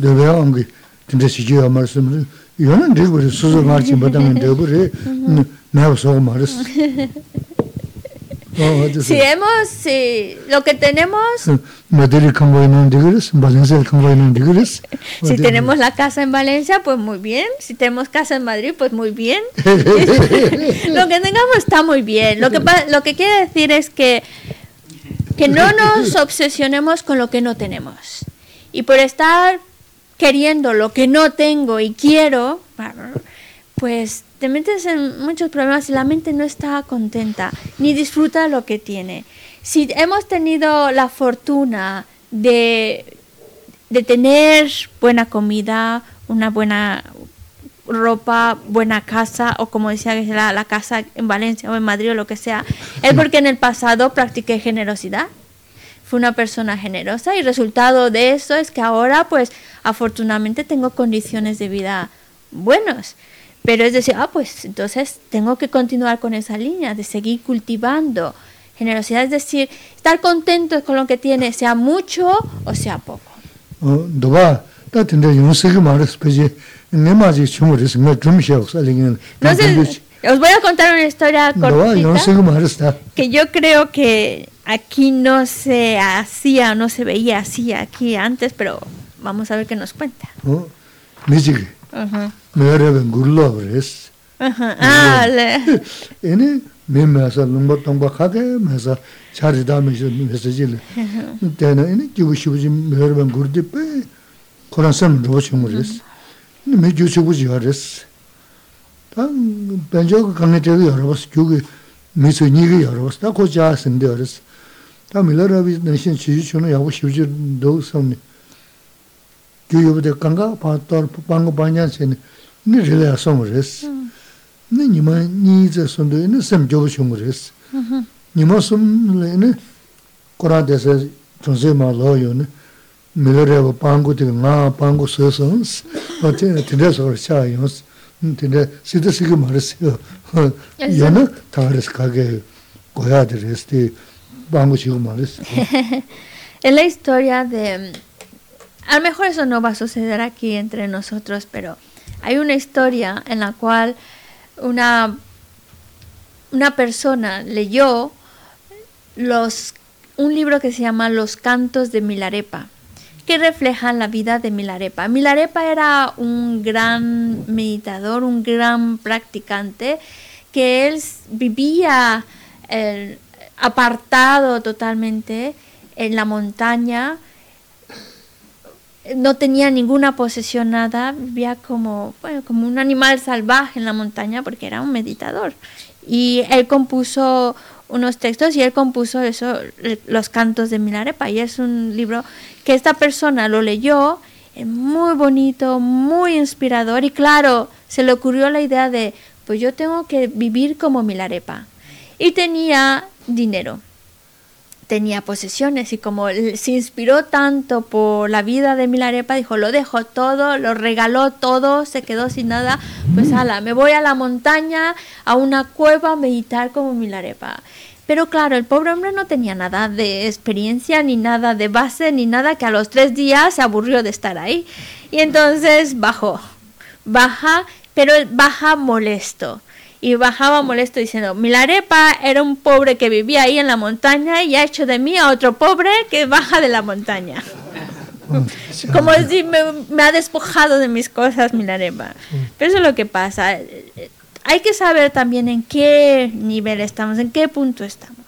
내가 온게 진짜 시지야 말씀을 이거는 되고 수수 말씀 받으면 되고 그래. 내가 속 말했어. 어, 어디서 Si hemos, si lo que tenemos, 마드리 컴바이는 되그랬어. 발렌시아 컴바이는 되그랬어. si tenemos la casa en Valencia, pues muy bien. Si tenemos casa en Madrid, pues muy bien. lo que tengamos está muy bien. Lo que, pa- lo que quiere decir es que, que no nos obsesionemos con lo que no tenemos. Y por estar queriendo lo que no tengo y quiero, pues te metes en muchos problemas y la mente no está contenta ni disfruta lo que tiene. Si hemos tenido la fortuna de, de tener buena comida, una buena ropa, buena casa o como decía la, la casa en Valencia o en Madrid o lo que sea, es porque en el pasado practiqué generosidad. Fui una persona generosa y resultado de eso es que ahora pues afortunadamente tengo condiciones de vida buenos. Pero es decir, ah, pues entonces tengo que continuar con esa línea de seguir cultivando generosidad, es decir, estar contentos con lo que tiene, sea mucho o sea poco. Entonces, os voy a contar una historia cortita que yo creo que aquí no se hacía, no se veía así aquí antes, pero vamos a ver qué nos cuenta. Uh -huh. Ah, le. Me mē jū sī gu jī yā rēs. Tā bēnchō kā kāngē tē kā yā rā bās, jū kī mē sū nī kā yā rā bās, tā kō chā sīm tē yā rēs. Tā mī lā rā bī nā shīn chī chū nā yā gu shīw chī dō sām nī. Jū yō bā tē kāngā pā tō pāng pā ñā chē nī, nī rī lā yā sōng rēs. Nī nī mā nī tsā sōng tō yā nī sēm jō bā shōng rēs. Nī mā sōng lā yā nī, kō rā tē sā chōng sē mā lō yō nī, 밀레레고 방고데 나 방고 서선스 어때 드레서 샤요스 근데 시드시게 말했어요. 연어 다르스 가게 고야들스티 방고 지고 말했어. Es la historia de... A lo mejor eso no va a suceder aquí entre nosotros, pero hay una historia en la cual una, una persona leyó los, un libro que se llama Los Cantos de Milarepa, que reflejan la vida de Milarepa. Milarepa era un gran meditador, un gran practicante, que él vivía apartado totalmente en la montaña, no tenía ninguna posesión, nada, vivía como, bueno, como un animal salvaje en la montaña porque era un meditador. Y él compuso unos textos y él compuso eso, los cantos de Milarepa. Y es un libro que esta persona lo leyó, es muy bonito, muy inspirador. Y claro, se le ocurrió la idea de, pues yo tengo que vivir como Milarepa. Y tenía dinero tenía posesiones y como se inspiró tanto por la vida de Milarepa, dijo, lo dejo todo, lo regaló todo, se quedó sin nada, pues ala, me voy a la montaña, a una cueva a meditar como Milarepa. Pero claro, el pobre hombre no tenía nada de experiencia, ni nada de base, ni nada, que a los tres días se aburrió de estar ahí. Y entonces bajó, baja, pero baja molesto y bajaba molesto diciendo, Milarepa era un pobre que vivía ahí en la montaña y ha hecho de mí a otro pobre que baja de la montaña. Como decir, me, me, ha despojado de mis cosas Milarepa. Pero eso es lo que pasa. Hay que saber también en qué nivel estamos, en qué punto estamos.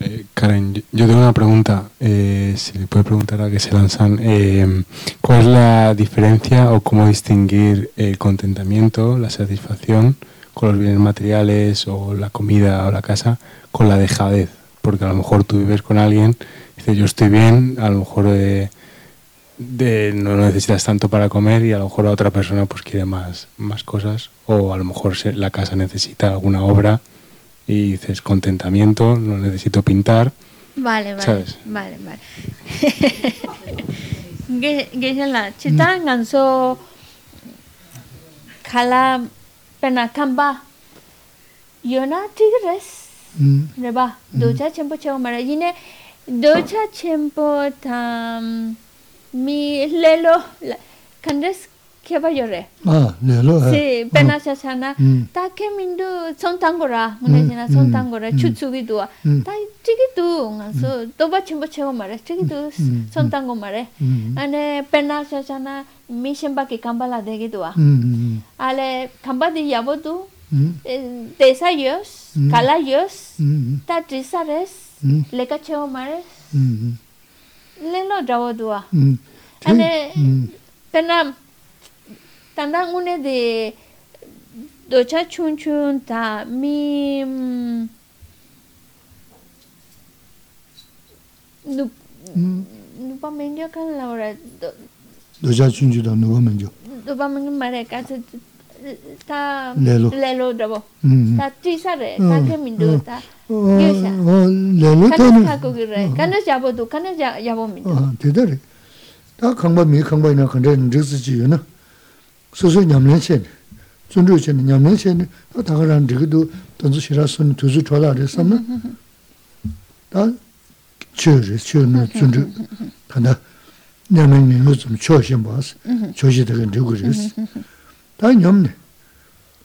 Eh, Karen, yo tengo una pregunta. Eh, si le puede preguntar a que se lanzan. Eh, ¿Cuál es la diferencia o cómo distinguir el contentamiento, la satisfacción con los bienes materiales o la comida o la casa con la dejadez? Porque a lo mejor tú vives con alguien, dices yo estoy bien, a lo mejor de, de, no necesitas tanto para comer y a lo mejor la otra persona pues quiere más, más cosas o a lo mejor la casa necesita alguna obra y dices contentamiento, no necesito pintar. Vale, vale. ¿sabes? Vale, chita nganso kala pena kamba yona tigres reba docha chego mara yine docha tam mi lelo kandres keba yore. Ah, lelo. Si, pena shashana, ta ke mindu sontangora, mune jina sontangora, chutsugi duwa. Ta chigi du, nga so, doba chimbo chego mare, chigi du sontango mare. Ane pena shashana, mi shimba ki kambala degi duwa. Ale, kamba di yabo du, desa yos, kala yos, ta trisa res, leka chego mare. Lelo drawo duwa. Ane, pena kanda ngune de docha chun chun ta mi mm, nupa hmm. mengyo ka laura docha chun chun ta nupa mengyo nupa mengyo mare kacha ta lelo lelo drabo hmm, hmm. ta tisa re ta ke mindo ta. Gyosha lelo ta kana kakugi re kana jabo do kana jabo mindo tida re. Ta kangba mi kangba ina kanda nirisi chi yu na. 소소 냠년체. 존조체 냠년체. 다 가란 저기도 던수 싫어서는 두수 좋아라 그랬었나? 다 저르 저는 존조 하나 냠년이 요즘 초심 봐서 조시되게 누구랬어. 다 냠네.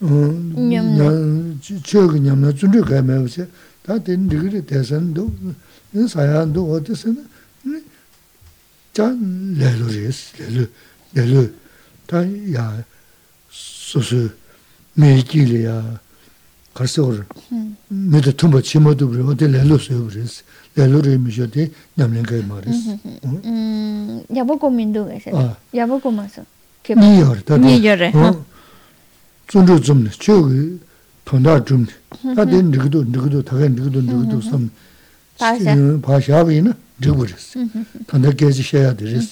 어, 냠 저거 냠나 존조 가면서 다 된, 누구를 대선도 사야도 어디서는 자 레로리스 레로 레로 tā yā sūsū mē jīli yā kārsa wā rā mē tā tūmbā chīmā tu bhī wā tē lēlū sū bhī rīs lēlū rī mī shio tē ñam lēng kāi mā rīs yā bā kō mīndu gā sā yā bā kō mā sā mī yā rā tā mī yā rā tsūn rū tsum nī chū gī tōndā chum nī tā tē nirgidū nirgidū tā kā nirgidū nirgidū sam pā shā bhī na nirgidū rīs tōndā kēchī shayā tē rīs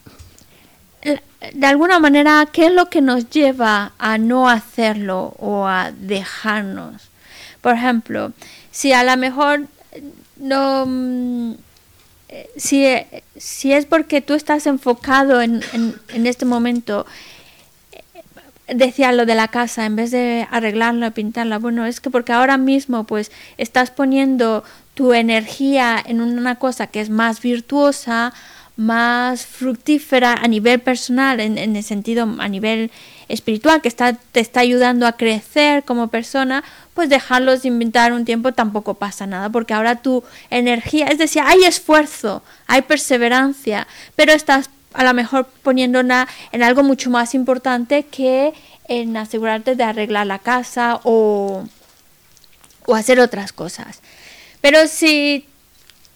de alguna manera, qué es lo que nos lleva a no hacerlo o a dejarnos. Por ejemplo, si a lo mejor no, mm, eh, si, eh, si es porque tú estás enfocado en, en, este momento, eh, decía lo de la casa, en vez de arreglarla, pintarla, bueno, es que porque ahora mismo pues estás poniendo tu energía en una cosa que es más virtuosa, más fructífera a nivel personal, en, en el sentido a nivel espiritual, que está, te está ayudando a crecer como persona, pues dejarlos de inventar un tiempo tampoco pasa nada, porque ahora tu energía, es decir, hay esfuerzo, hay perseverancia, pero estás a lo mejor poniéndola en algo mucho más importante que en asegurarte de arreglar la casa o, o hacer otras cosas. Pero si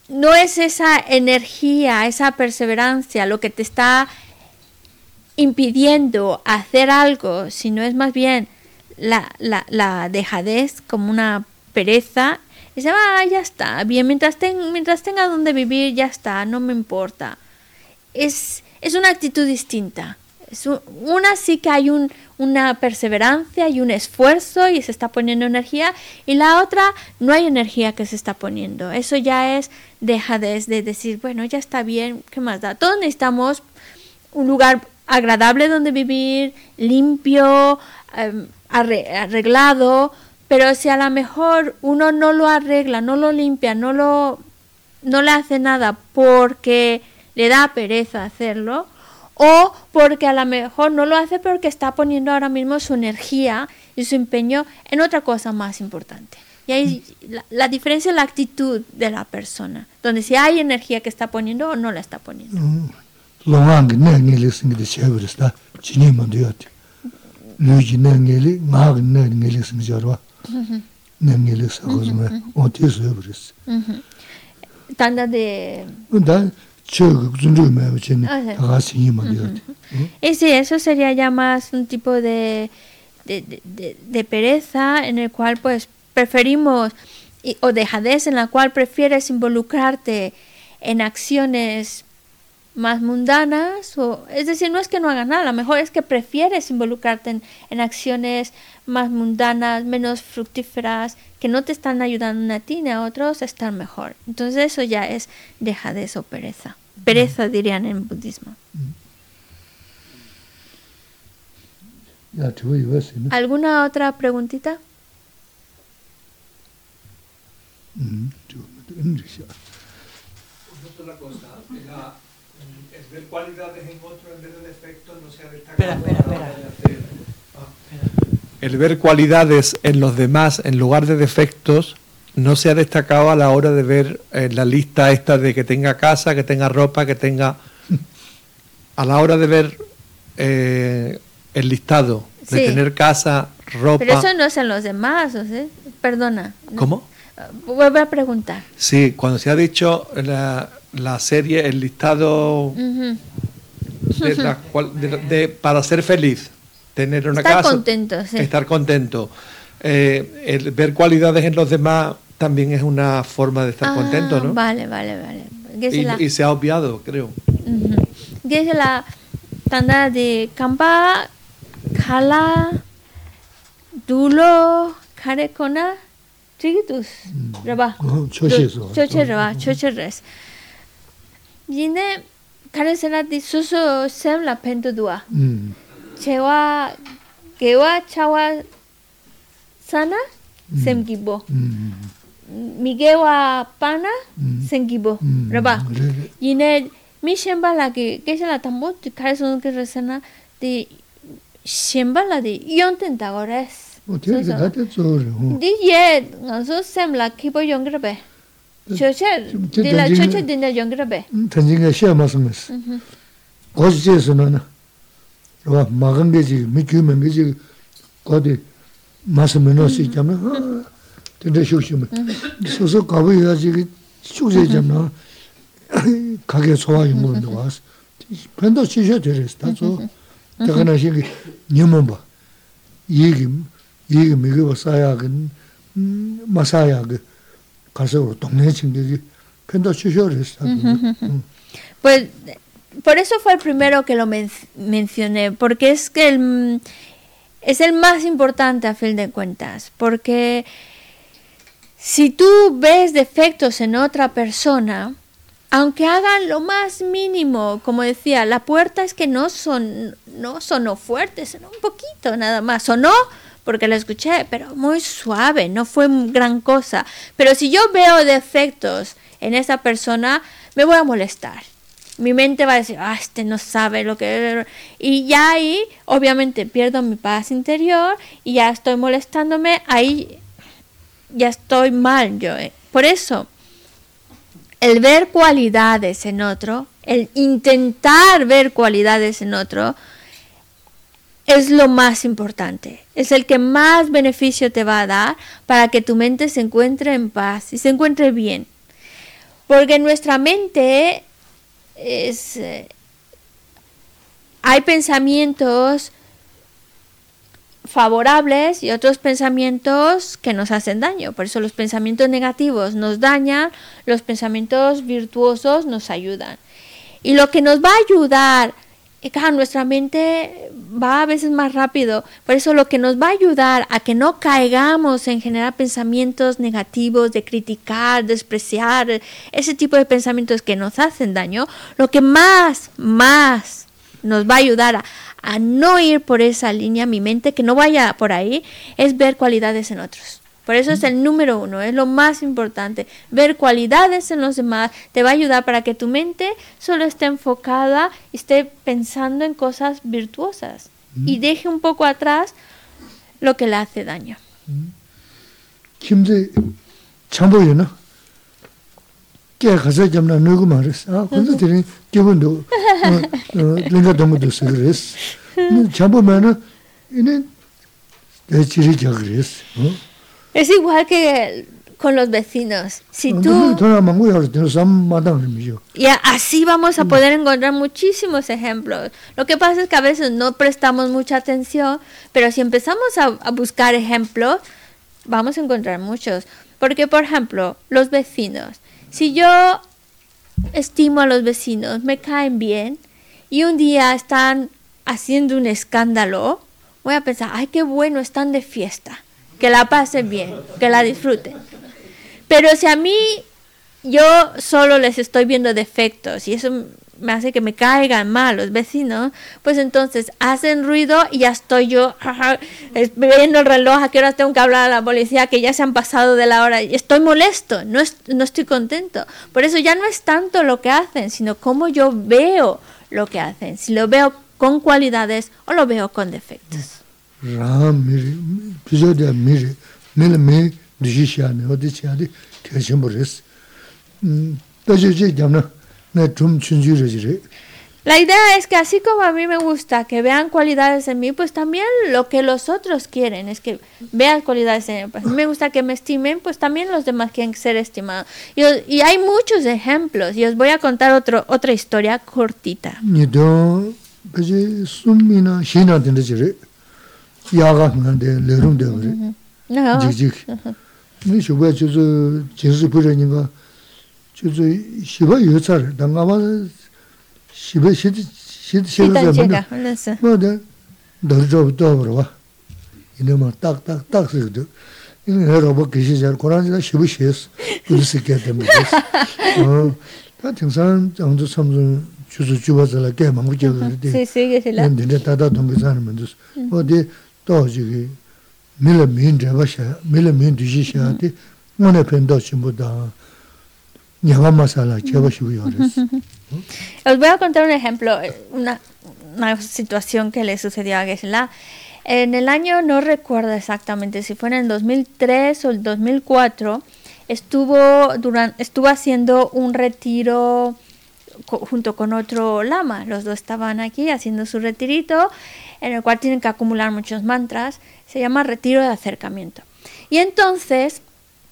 no es esa energía, esa perseverancia lo que te está impidiendo hacer algo, sino es más bien la, la, la dejadez como una pereza, y se va, ya está, bien, mientras, ten- mientras tenga donde vivir, ya está, no me importa. Es, es una actitud distinta. Una sí que hay un, una perseverancia y un esfuerzo y se está poniendo energía y la otra no hay energía que se está poniendo. Eso ya es dejadez de decir, bueno, ya está bien, ¿qué más da? Todos necesitamos un lugar agradable donde vivir, limpio, em, arre- arreglado, pero si a lo mejor uno no lo arregla, no lo limpia, no lo no le hace nada porque le da pereza hacerlo o porque a lo mejor no lo hace porque está poniendo ahora mismo su energía y su empeño en otra cosa más importante. Y ahí la, la, diferencia es la actitud de la persona, donde si hay energía que está poniendo o no la está poniendo. Tanda de... Eh, sí, eso sería ya más un tipo de, de, de, pereza en el cual pues preferimos o dejadez en la cual prefieres involucrarte en acciones más mundanas o es decir no es que no hagas nada a lo mejor es que prefieres involucrarte en acciones más mundanas, menos fructíferas, que no te están ayudando a ti ni a otros a estar mejor. Entonces eso ya es dejadez o pereza. Pereza dirían en budismo. ¿Alguna otra preguntita? Otra cosa, mm, ver cualidades en otro en vez no. Espera, espera, espera. El ver cualidades en los demás en lugar de defectos no se ha destacado a la hora de ver eh, la lista esta de que tenga casa, que tenga ropa, que tenga... A la hora de ver eh, el listado de Sí. tener casa, ropa... Pero eso no es en los demás, ¿o sí? Perdona. ¿Cómo? Ah, Vuelve a preguntar. Sí, cuando se ha dicho la, la serie, el listado de la cual- de- de- para ser feliz, estar. Contento. Eh, estar contento. Ver cualidades en los demás también es una forma de estar ah, contento, ¿no? Vale, vale, vale. Y, se ha obviado, creo. Uh -huh. Que es la tanda de campa, cala, dulo, carecona, trigitus, mm. reba. Oh, choche reba, choche res. De soso sem la pentudua. Mm. chewa gewa chawa sana mm. semgibo. Mm. Migewa pana mm. semgibo. Raba yine mi shemba la ki kesha la tambo ti kaisun ki resana ti shemba la di yonten dago res di ye nganso sem la kibo yongira be. Eh, choche di la choche dinda yongira be. Tanjinga shia masamis mm-hmm. gozi jesu nana rwa magan geji, mi kyu men geji, kodi masa mino si jamna, tende shukshima. Soso kabu yuwa jigi shukse jamna, kage sowa yungu mendo waas. Pendo shisha teres, tatso, takana shingi nyamamba, yegi, yegi migi wasaya gin, masaya gin, kasa uro, dongne chingi, pendo shisha teres, tatso. But por eso fue el primero que lo mencioné, porque es que el, es el más importante a fin de cuentas, porque si tú ves defectos en otra persona, aunque hagan lo más mínimo, como decía, la puerta es que no son no sonó fuerte, sonó un poquito nada más, sonó porque la escuché, pero muy suave, no fue gran cosa. Pero si yo veo defectos en esa persona, me voy a molestar mi mente va a decir, ah, este no sabe lo que... Y ya ahí, obviamente, pierdo mi paz interior y ya estoy molestándome, ahí ya estoy mal yo. eh. Por eso, el ver cualidades en otro, el intentar ver cualidades en otro, es lo más importante. Es el que más beneficio te va a dar para que tu mente se encuentre en paz y se encuentre bien. Porque nuestra mente es... eh, hay pensamientos favorables y otros pensamientos que nos hacen daño. Por eso los pensamientos negativos nos dañan, los pensamientos virtuosos nos ayudan. Y lo que nos va a ayudar, claro, nuestra mente va a veces más rápido, por eso lo que nos va a ayudar a que no caigamos en generar pensamientos negativos, de criticar, despreciar, ese tipo de pensamientos que nos hacen daño, lo que más, más nos va a ayudar a, a no ir por esa línea, mi mente, que no vaya por ahí, es ver cualidades en otros. Por eso es el número uno, es lo más importante. Ver cualidades en los demás te va a ayudar para que tu mente solo esté enfocada y esté pensando en cosas virtuosas. Y deje un poco atrás lo que le hace daño. kimze Es igual que con los vecinos. Si tú Y así vamos a poder encontrar muchísimos ejemplos. Lo que pasa es que a veces no prestamos mucha atención, pero si empezamos a, a buscar ejemplos, vamos a encontrar muchos. Porque, por ejemplo, los vecinos. Si yo estimo a los vecinos, me caen bien, y un día están haciendo un escándalo, voy a pensar, ay, qué bueno, están de fiesta. Que la pasen bien, que la disfruten. Pero si a mí yo solo les estoy viendo defectos y eso me hace que me caigan mal los vecinos, pues entonces hacen ruido y ya estoy yo viendo el reloj, a qué hora tengo que hablar a la policía, que ya se han pasado de la hora y estoy molesto, no, es- no estoy contento. Por eso ya no es tanto lo que hacen, sino cómo yo veo lo que hacen, si lo veo con cualidades o lo veo con defectos. Dajo je jamna na tum chunju re jire La idea es que así como a mí me gusta que vean cualidades en mí, pues también lo que los otros quieren es que vean cualidades en mí. Pues me gusta que me estimen, pues también los demás quieren ser estimados. Y, y hay muchos ejemplos y os voy a contar otro, otra historia cortita. nido peje sumina shina den jire yaga ngande lerum de ore No. jig jig ni shubha chuzu jinsu pure ninga chuzu shiba yotsar dangama shiba shid shid Sí, shid tan zamana llega, no sé. 뭐데 더저 더버와 이놈아 딱딱 딱 쓰거든 이거 여러분 계시잖아 고란지가 쉬부시스 그렇게 되면 어다 등산 정도 섬좀 주소 주어서 게 망고 저거데 Sí, sí, que se la... 근데 다다 동기사는 먼저 어디 dō jīgī mīla mīn dhēba shā, mīla mīn dhīshī shā tī ngō nē pēn dō chīmbu dā ñāgā mā sā chēba shī wiyō rēs. Os voy a contar un ejemplo, una, una situación que le sucedió a Gesla. En el año, no recuerdo exactamente si fue en el 2003 o el 2004, estuvo, durante, estuvo haciendo un retiro co junto con otro lama. Los dos estaban aquí haciendo su retirito en el cual tienen que acumular muchos mantras. Se llama retiro de acercamiento. Y entonces,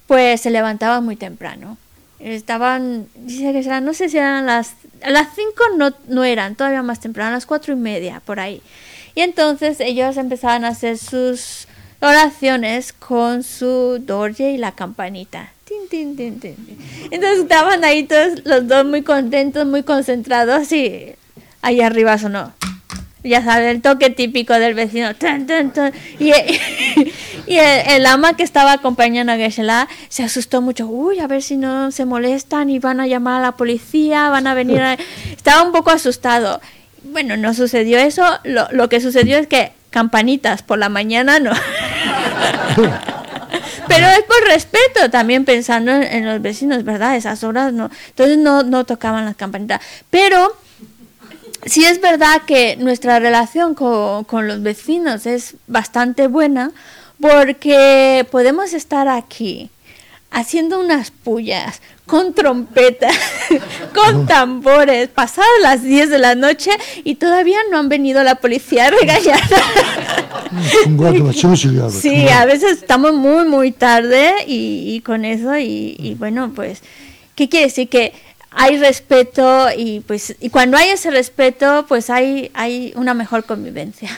pues se levantaba muy temprano. Estaban, dice que serán, no sé si eran las, a las 5 no, no eran, todavía más temprano, a las cuatro y media, por ahí. Y entonces ellos empezaban a hacer sus oraciones con su dorje y la campanita. Tin, tin, tin. Entonces estaban ahí todos los dos muy contentos, muy concentrados y ahí arriba sonó. Ya sabes, el toque típico del vecino. Y, y el, el ama que estaba acompañando a Geshe-la se asustó mucho. Uy, a ver si no se molestan y van a llamar a la policía, van a venir a... Estaba un poco asustado. Bueno, no sucedió eso. Lo, lo que sucedió es que campanitas por la mañana no. Pero es por respeto también pensando en, en los vecinos, ¿verdad? Esas horas no. Entonces no, no tocaban las campanitas. Pero sí es verdad que nuestra relación con, con, los vecinos es bastante buena porque podemos estar aquí haciendo unas pullas con trompetas, con tambores, pasadas las 10 de la noche y todavía no han venido la policía a regañar. sí, a veces estamos muy, muy tarde y, con eso y bueno, pues, ¿qué quiere decir? Que hay respeto y pues y cuando hay ese respeto pues hay hay una mejor convivencia.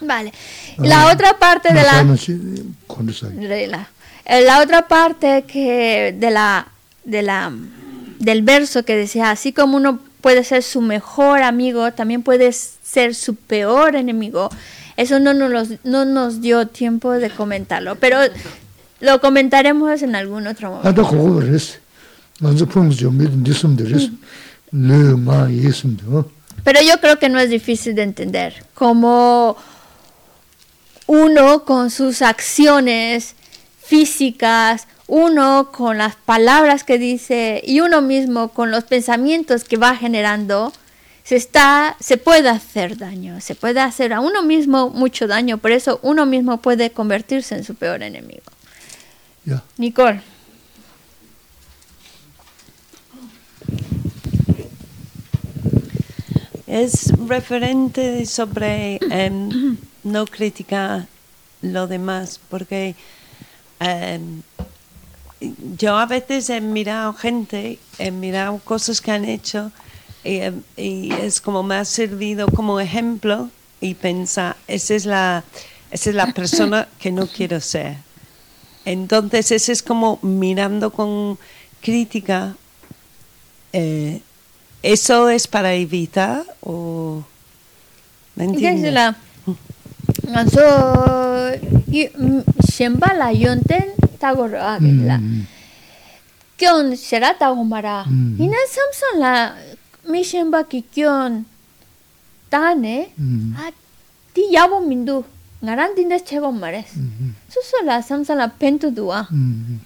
Vale. la otra parte de la eh, la otra parte que de la de la del verso que decía así como uno puede ser su mejor amigo, también puede ser su peor enemigo. Eso no nos, dio tiempo de comentarlo, pero lo comentaremos en algún otro momento. Pero yo creo que no es difícil de entender cómo uno con sus acciones físicas, uno con las palabras que dice y uno mismo con los pensamientos que va generando, se está, se puede hacer daño, se puede hacer a uno mismo mucho daño. Por eso uno mismo puede convertirse en su peor enemigo. 야. Nicole. Es referente sobre em, no criticar lo demás, porque em, yo a veces he mirado gente, he mirado cosas que han hecho y, y es como me ha servido como ejemplo y pensar, esa es la, esa es la persona que no quiero ser. Entonces, ese es como mirando con crítica. eh, ¿Eso es para evitar o...? ¿Me entiendes? Igasila. Ngaso y shemba la yonten tagoro agela. Kyon será tagomara. Mm. Ina samson la mi shemba ki kyon tane 음. a ti yabo mindu ngaran dindes chego mares. Suso la samson la pento dua. 음.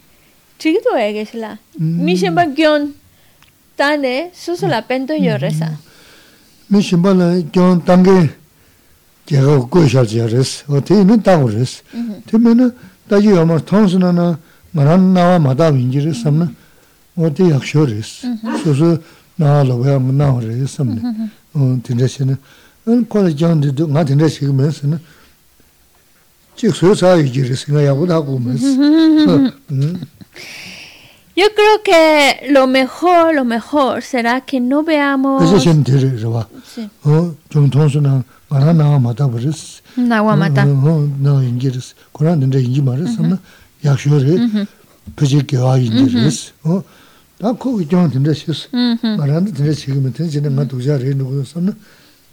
Chiquito egesla. Mm. Mi shemba kyon tane suso la pento yo reza. 미 신발은 좀 단계 제가 고셔 저랬어. 어때는 따고 그랬어. 되면은 다시 아마 통수나나 말한 나와 마다 인지를 삼나 어때 약쇼랬어. 그래서 나로 왜 나와 그랬어. 어 진짜시는 은 콜레 정도도 나 진짜 지금에서는 즉 소사 이지를 생각하고 하고 면서 음 Yo creo que lo mejor, lo mejor será que no veamos 그래서 전 들으러 와. Sí. 어, 좀 통 수나 말한 나와 마다 그랬어. Nahuamata. 나 인지르스 고난 근데 인지 말했어 약쇼를 그지게 와 인지르스 어나 거기 좀 근데 했어 말하는 근데 지금은 ten지는 나 도자를 놓고 썼나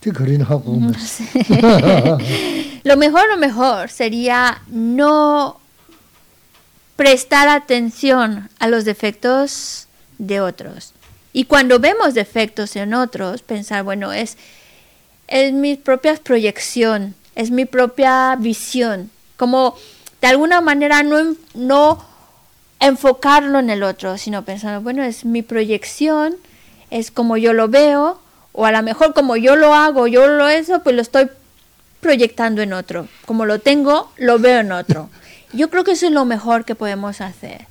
그 거리는 하고 Lo mejor, lo mejor sería no prestar atención a los defectos de otros. Y cuando vemos defectos en otros, pensar, bueno, es, es mi propia proyección, es mi propia visión. Como de alguna manera no, no enfocarlo en el otro, sino pensando, bueno, es mi proyección, es como yo lo veo, o a lo mejor como yo lo hago, yo lo eso, pues lo estoy proyectando en otro. Como lo tengo, lo veo en otro. Yo creo que eso es lo mejor que podemos hacer.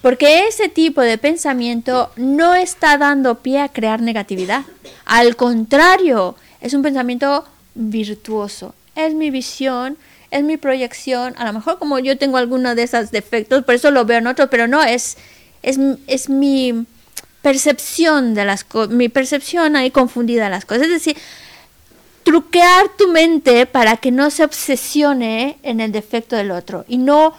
Porque ese tipo de pensamiento no está dando pie a crear negatividad. Al contrario, es un pensamiento virtuoso. Es mi visión, es mi proyección. A lo mejor como yo tengo alguno de esos defectos, por eso lo veo en otro, pero no, es, es, es mi percepción de las cosas, mi percepción ahí confundida de las cosas. Es decir, truquear tu mente para que no se obsesione en el defecto del otro y no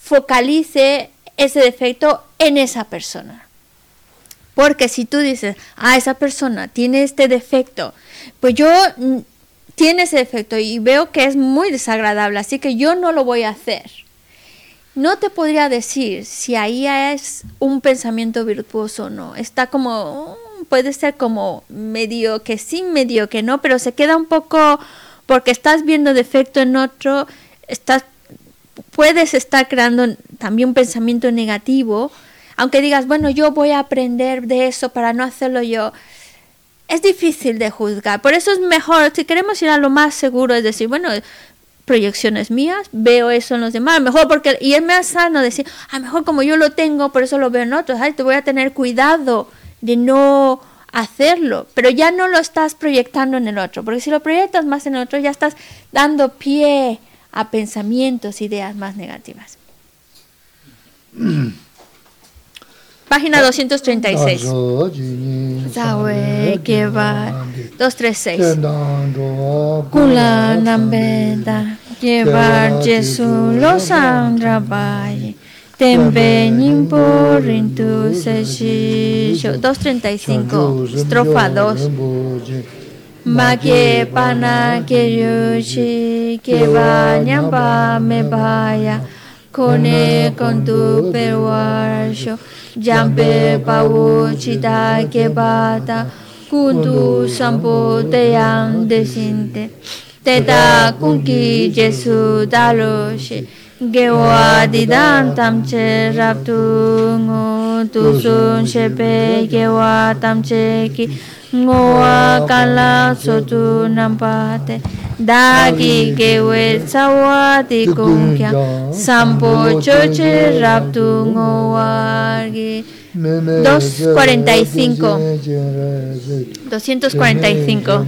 focalice ese defecto en esa persona. Porque si tú dices, ah, esa persona tiene este defecto, pues yo mm, tiene ese defecto y veo que es muy desagradable, así que yo no lo voy a hacer. No te podría decir si ahí es un pensamiento virtuoso o no. Está como, mm, puede ser como medio que sí, medio que no, pero se queda un poco, porque estás viendo defecto en otro, estás puedes estar creando también un pensamiento negativo, aunque digas, bueno, yo voy a aprender de eso para no hacerlo yo. Es difícil de juzgar, por eso es mejor, si queremos ir a lo más seguro, es decir, bueno, proyecciones mías, veo eso en los demás, mejor porque, y es más sano decir, a lo mejor como yo lo tengo, por eso lo veo en otros, te voy a tener cuidado de no hacerlo, pero ya no lo estás proyectando en el otro, porque si lo proyectas más en el otro, ya estás dando pie a pensamientos, ideas más negativas. Página 236. Zawe Keba 236. Kula Nambeda Llevar Jesu Los Andrabaye Tembe Nimpo Rintu Seshisho 235 Estrofa 2 Make pana que yuchi que pa me vaya kone kontu peruarxo, jampe pau txitake kebata. kuntu zampo teian desinte. Teta kunki jesu taloxe, gewa didan tamche raptu ngu tusun shepe gewa tamche ki nguwa kala sotu nampate. Dagi gewe tsawa di kungkya sampo choche raptu nguwa gi 245 245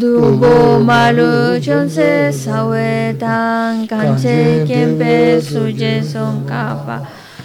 Dubo malu chonse sawe tan kanche kempe suje son kapa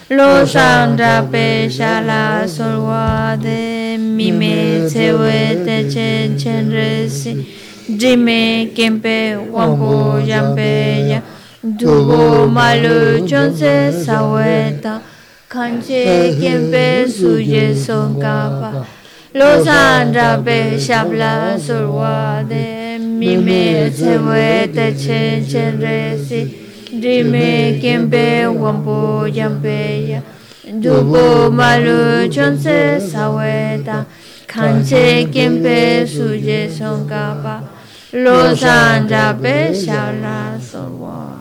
Los andra pesha la solwa de mi me sewe te chen chen resi Jime kempe wampo jampe ya Dubo malu chonse sawe tan kanche kempe suje son kapa Los andra pesha la solwa de mi me sewe te chen chen resi Dime kempe wampo jampeya Dubo malu chonse saweta Kanche kempe suje son kapa Los anda pe shala son wa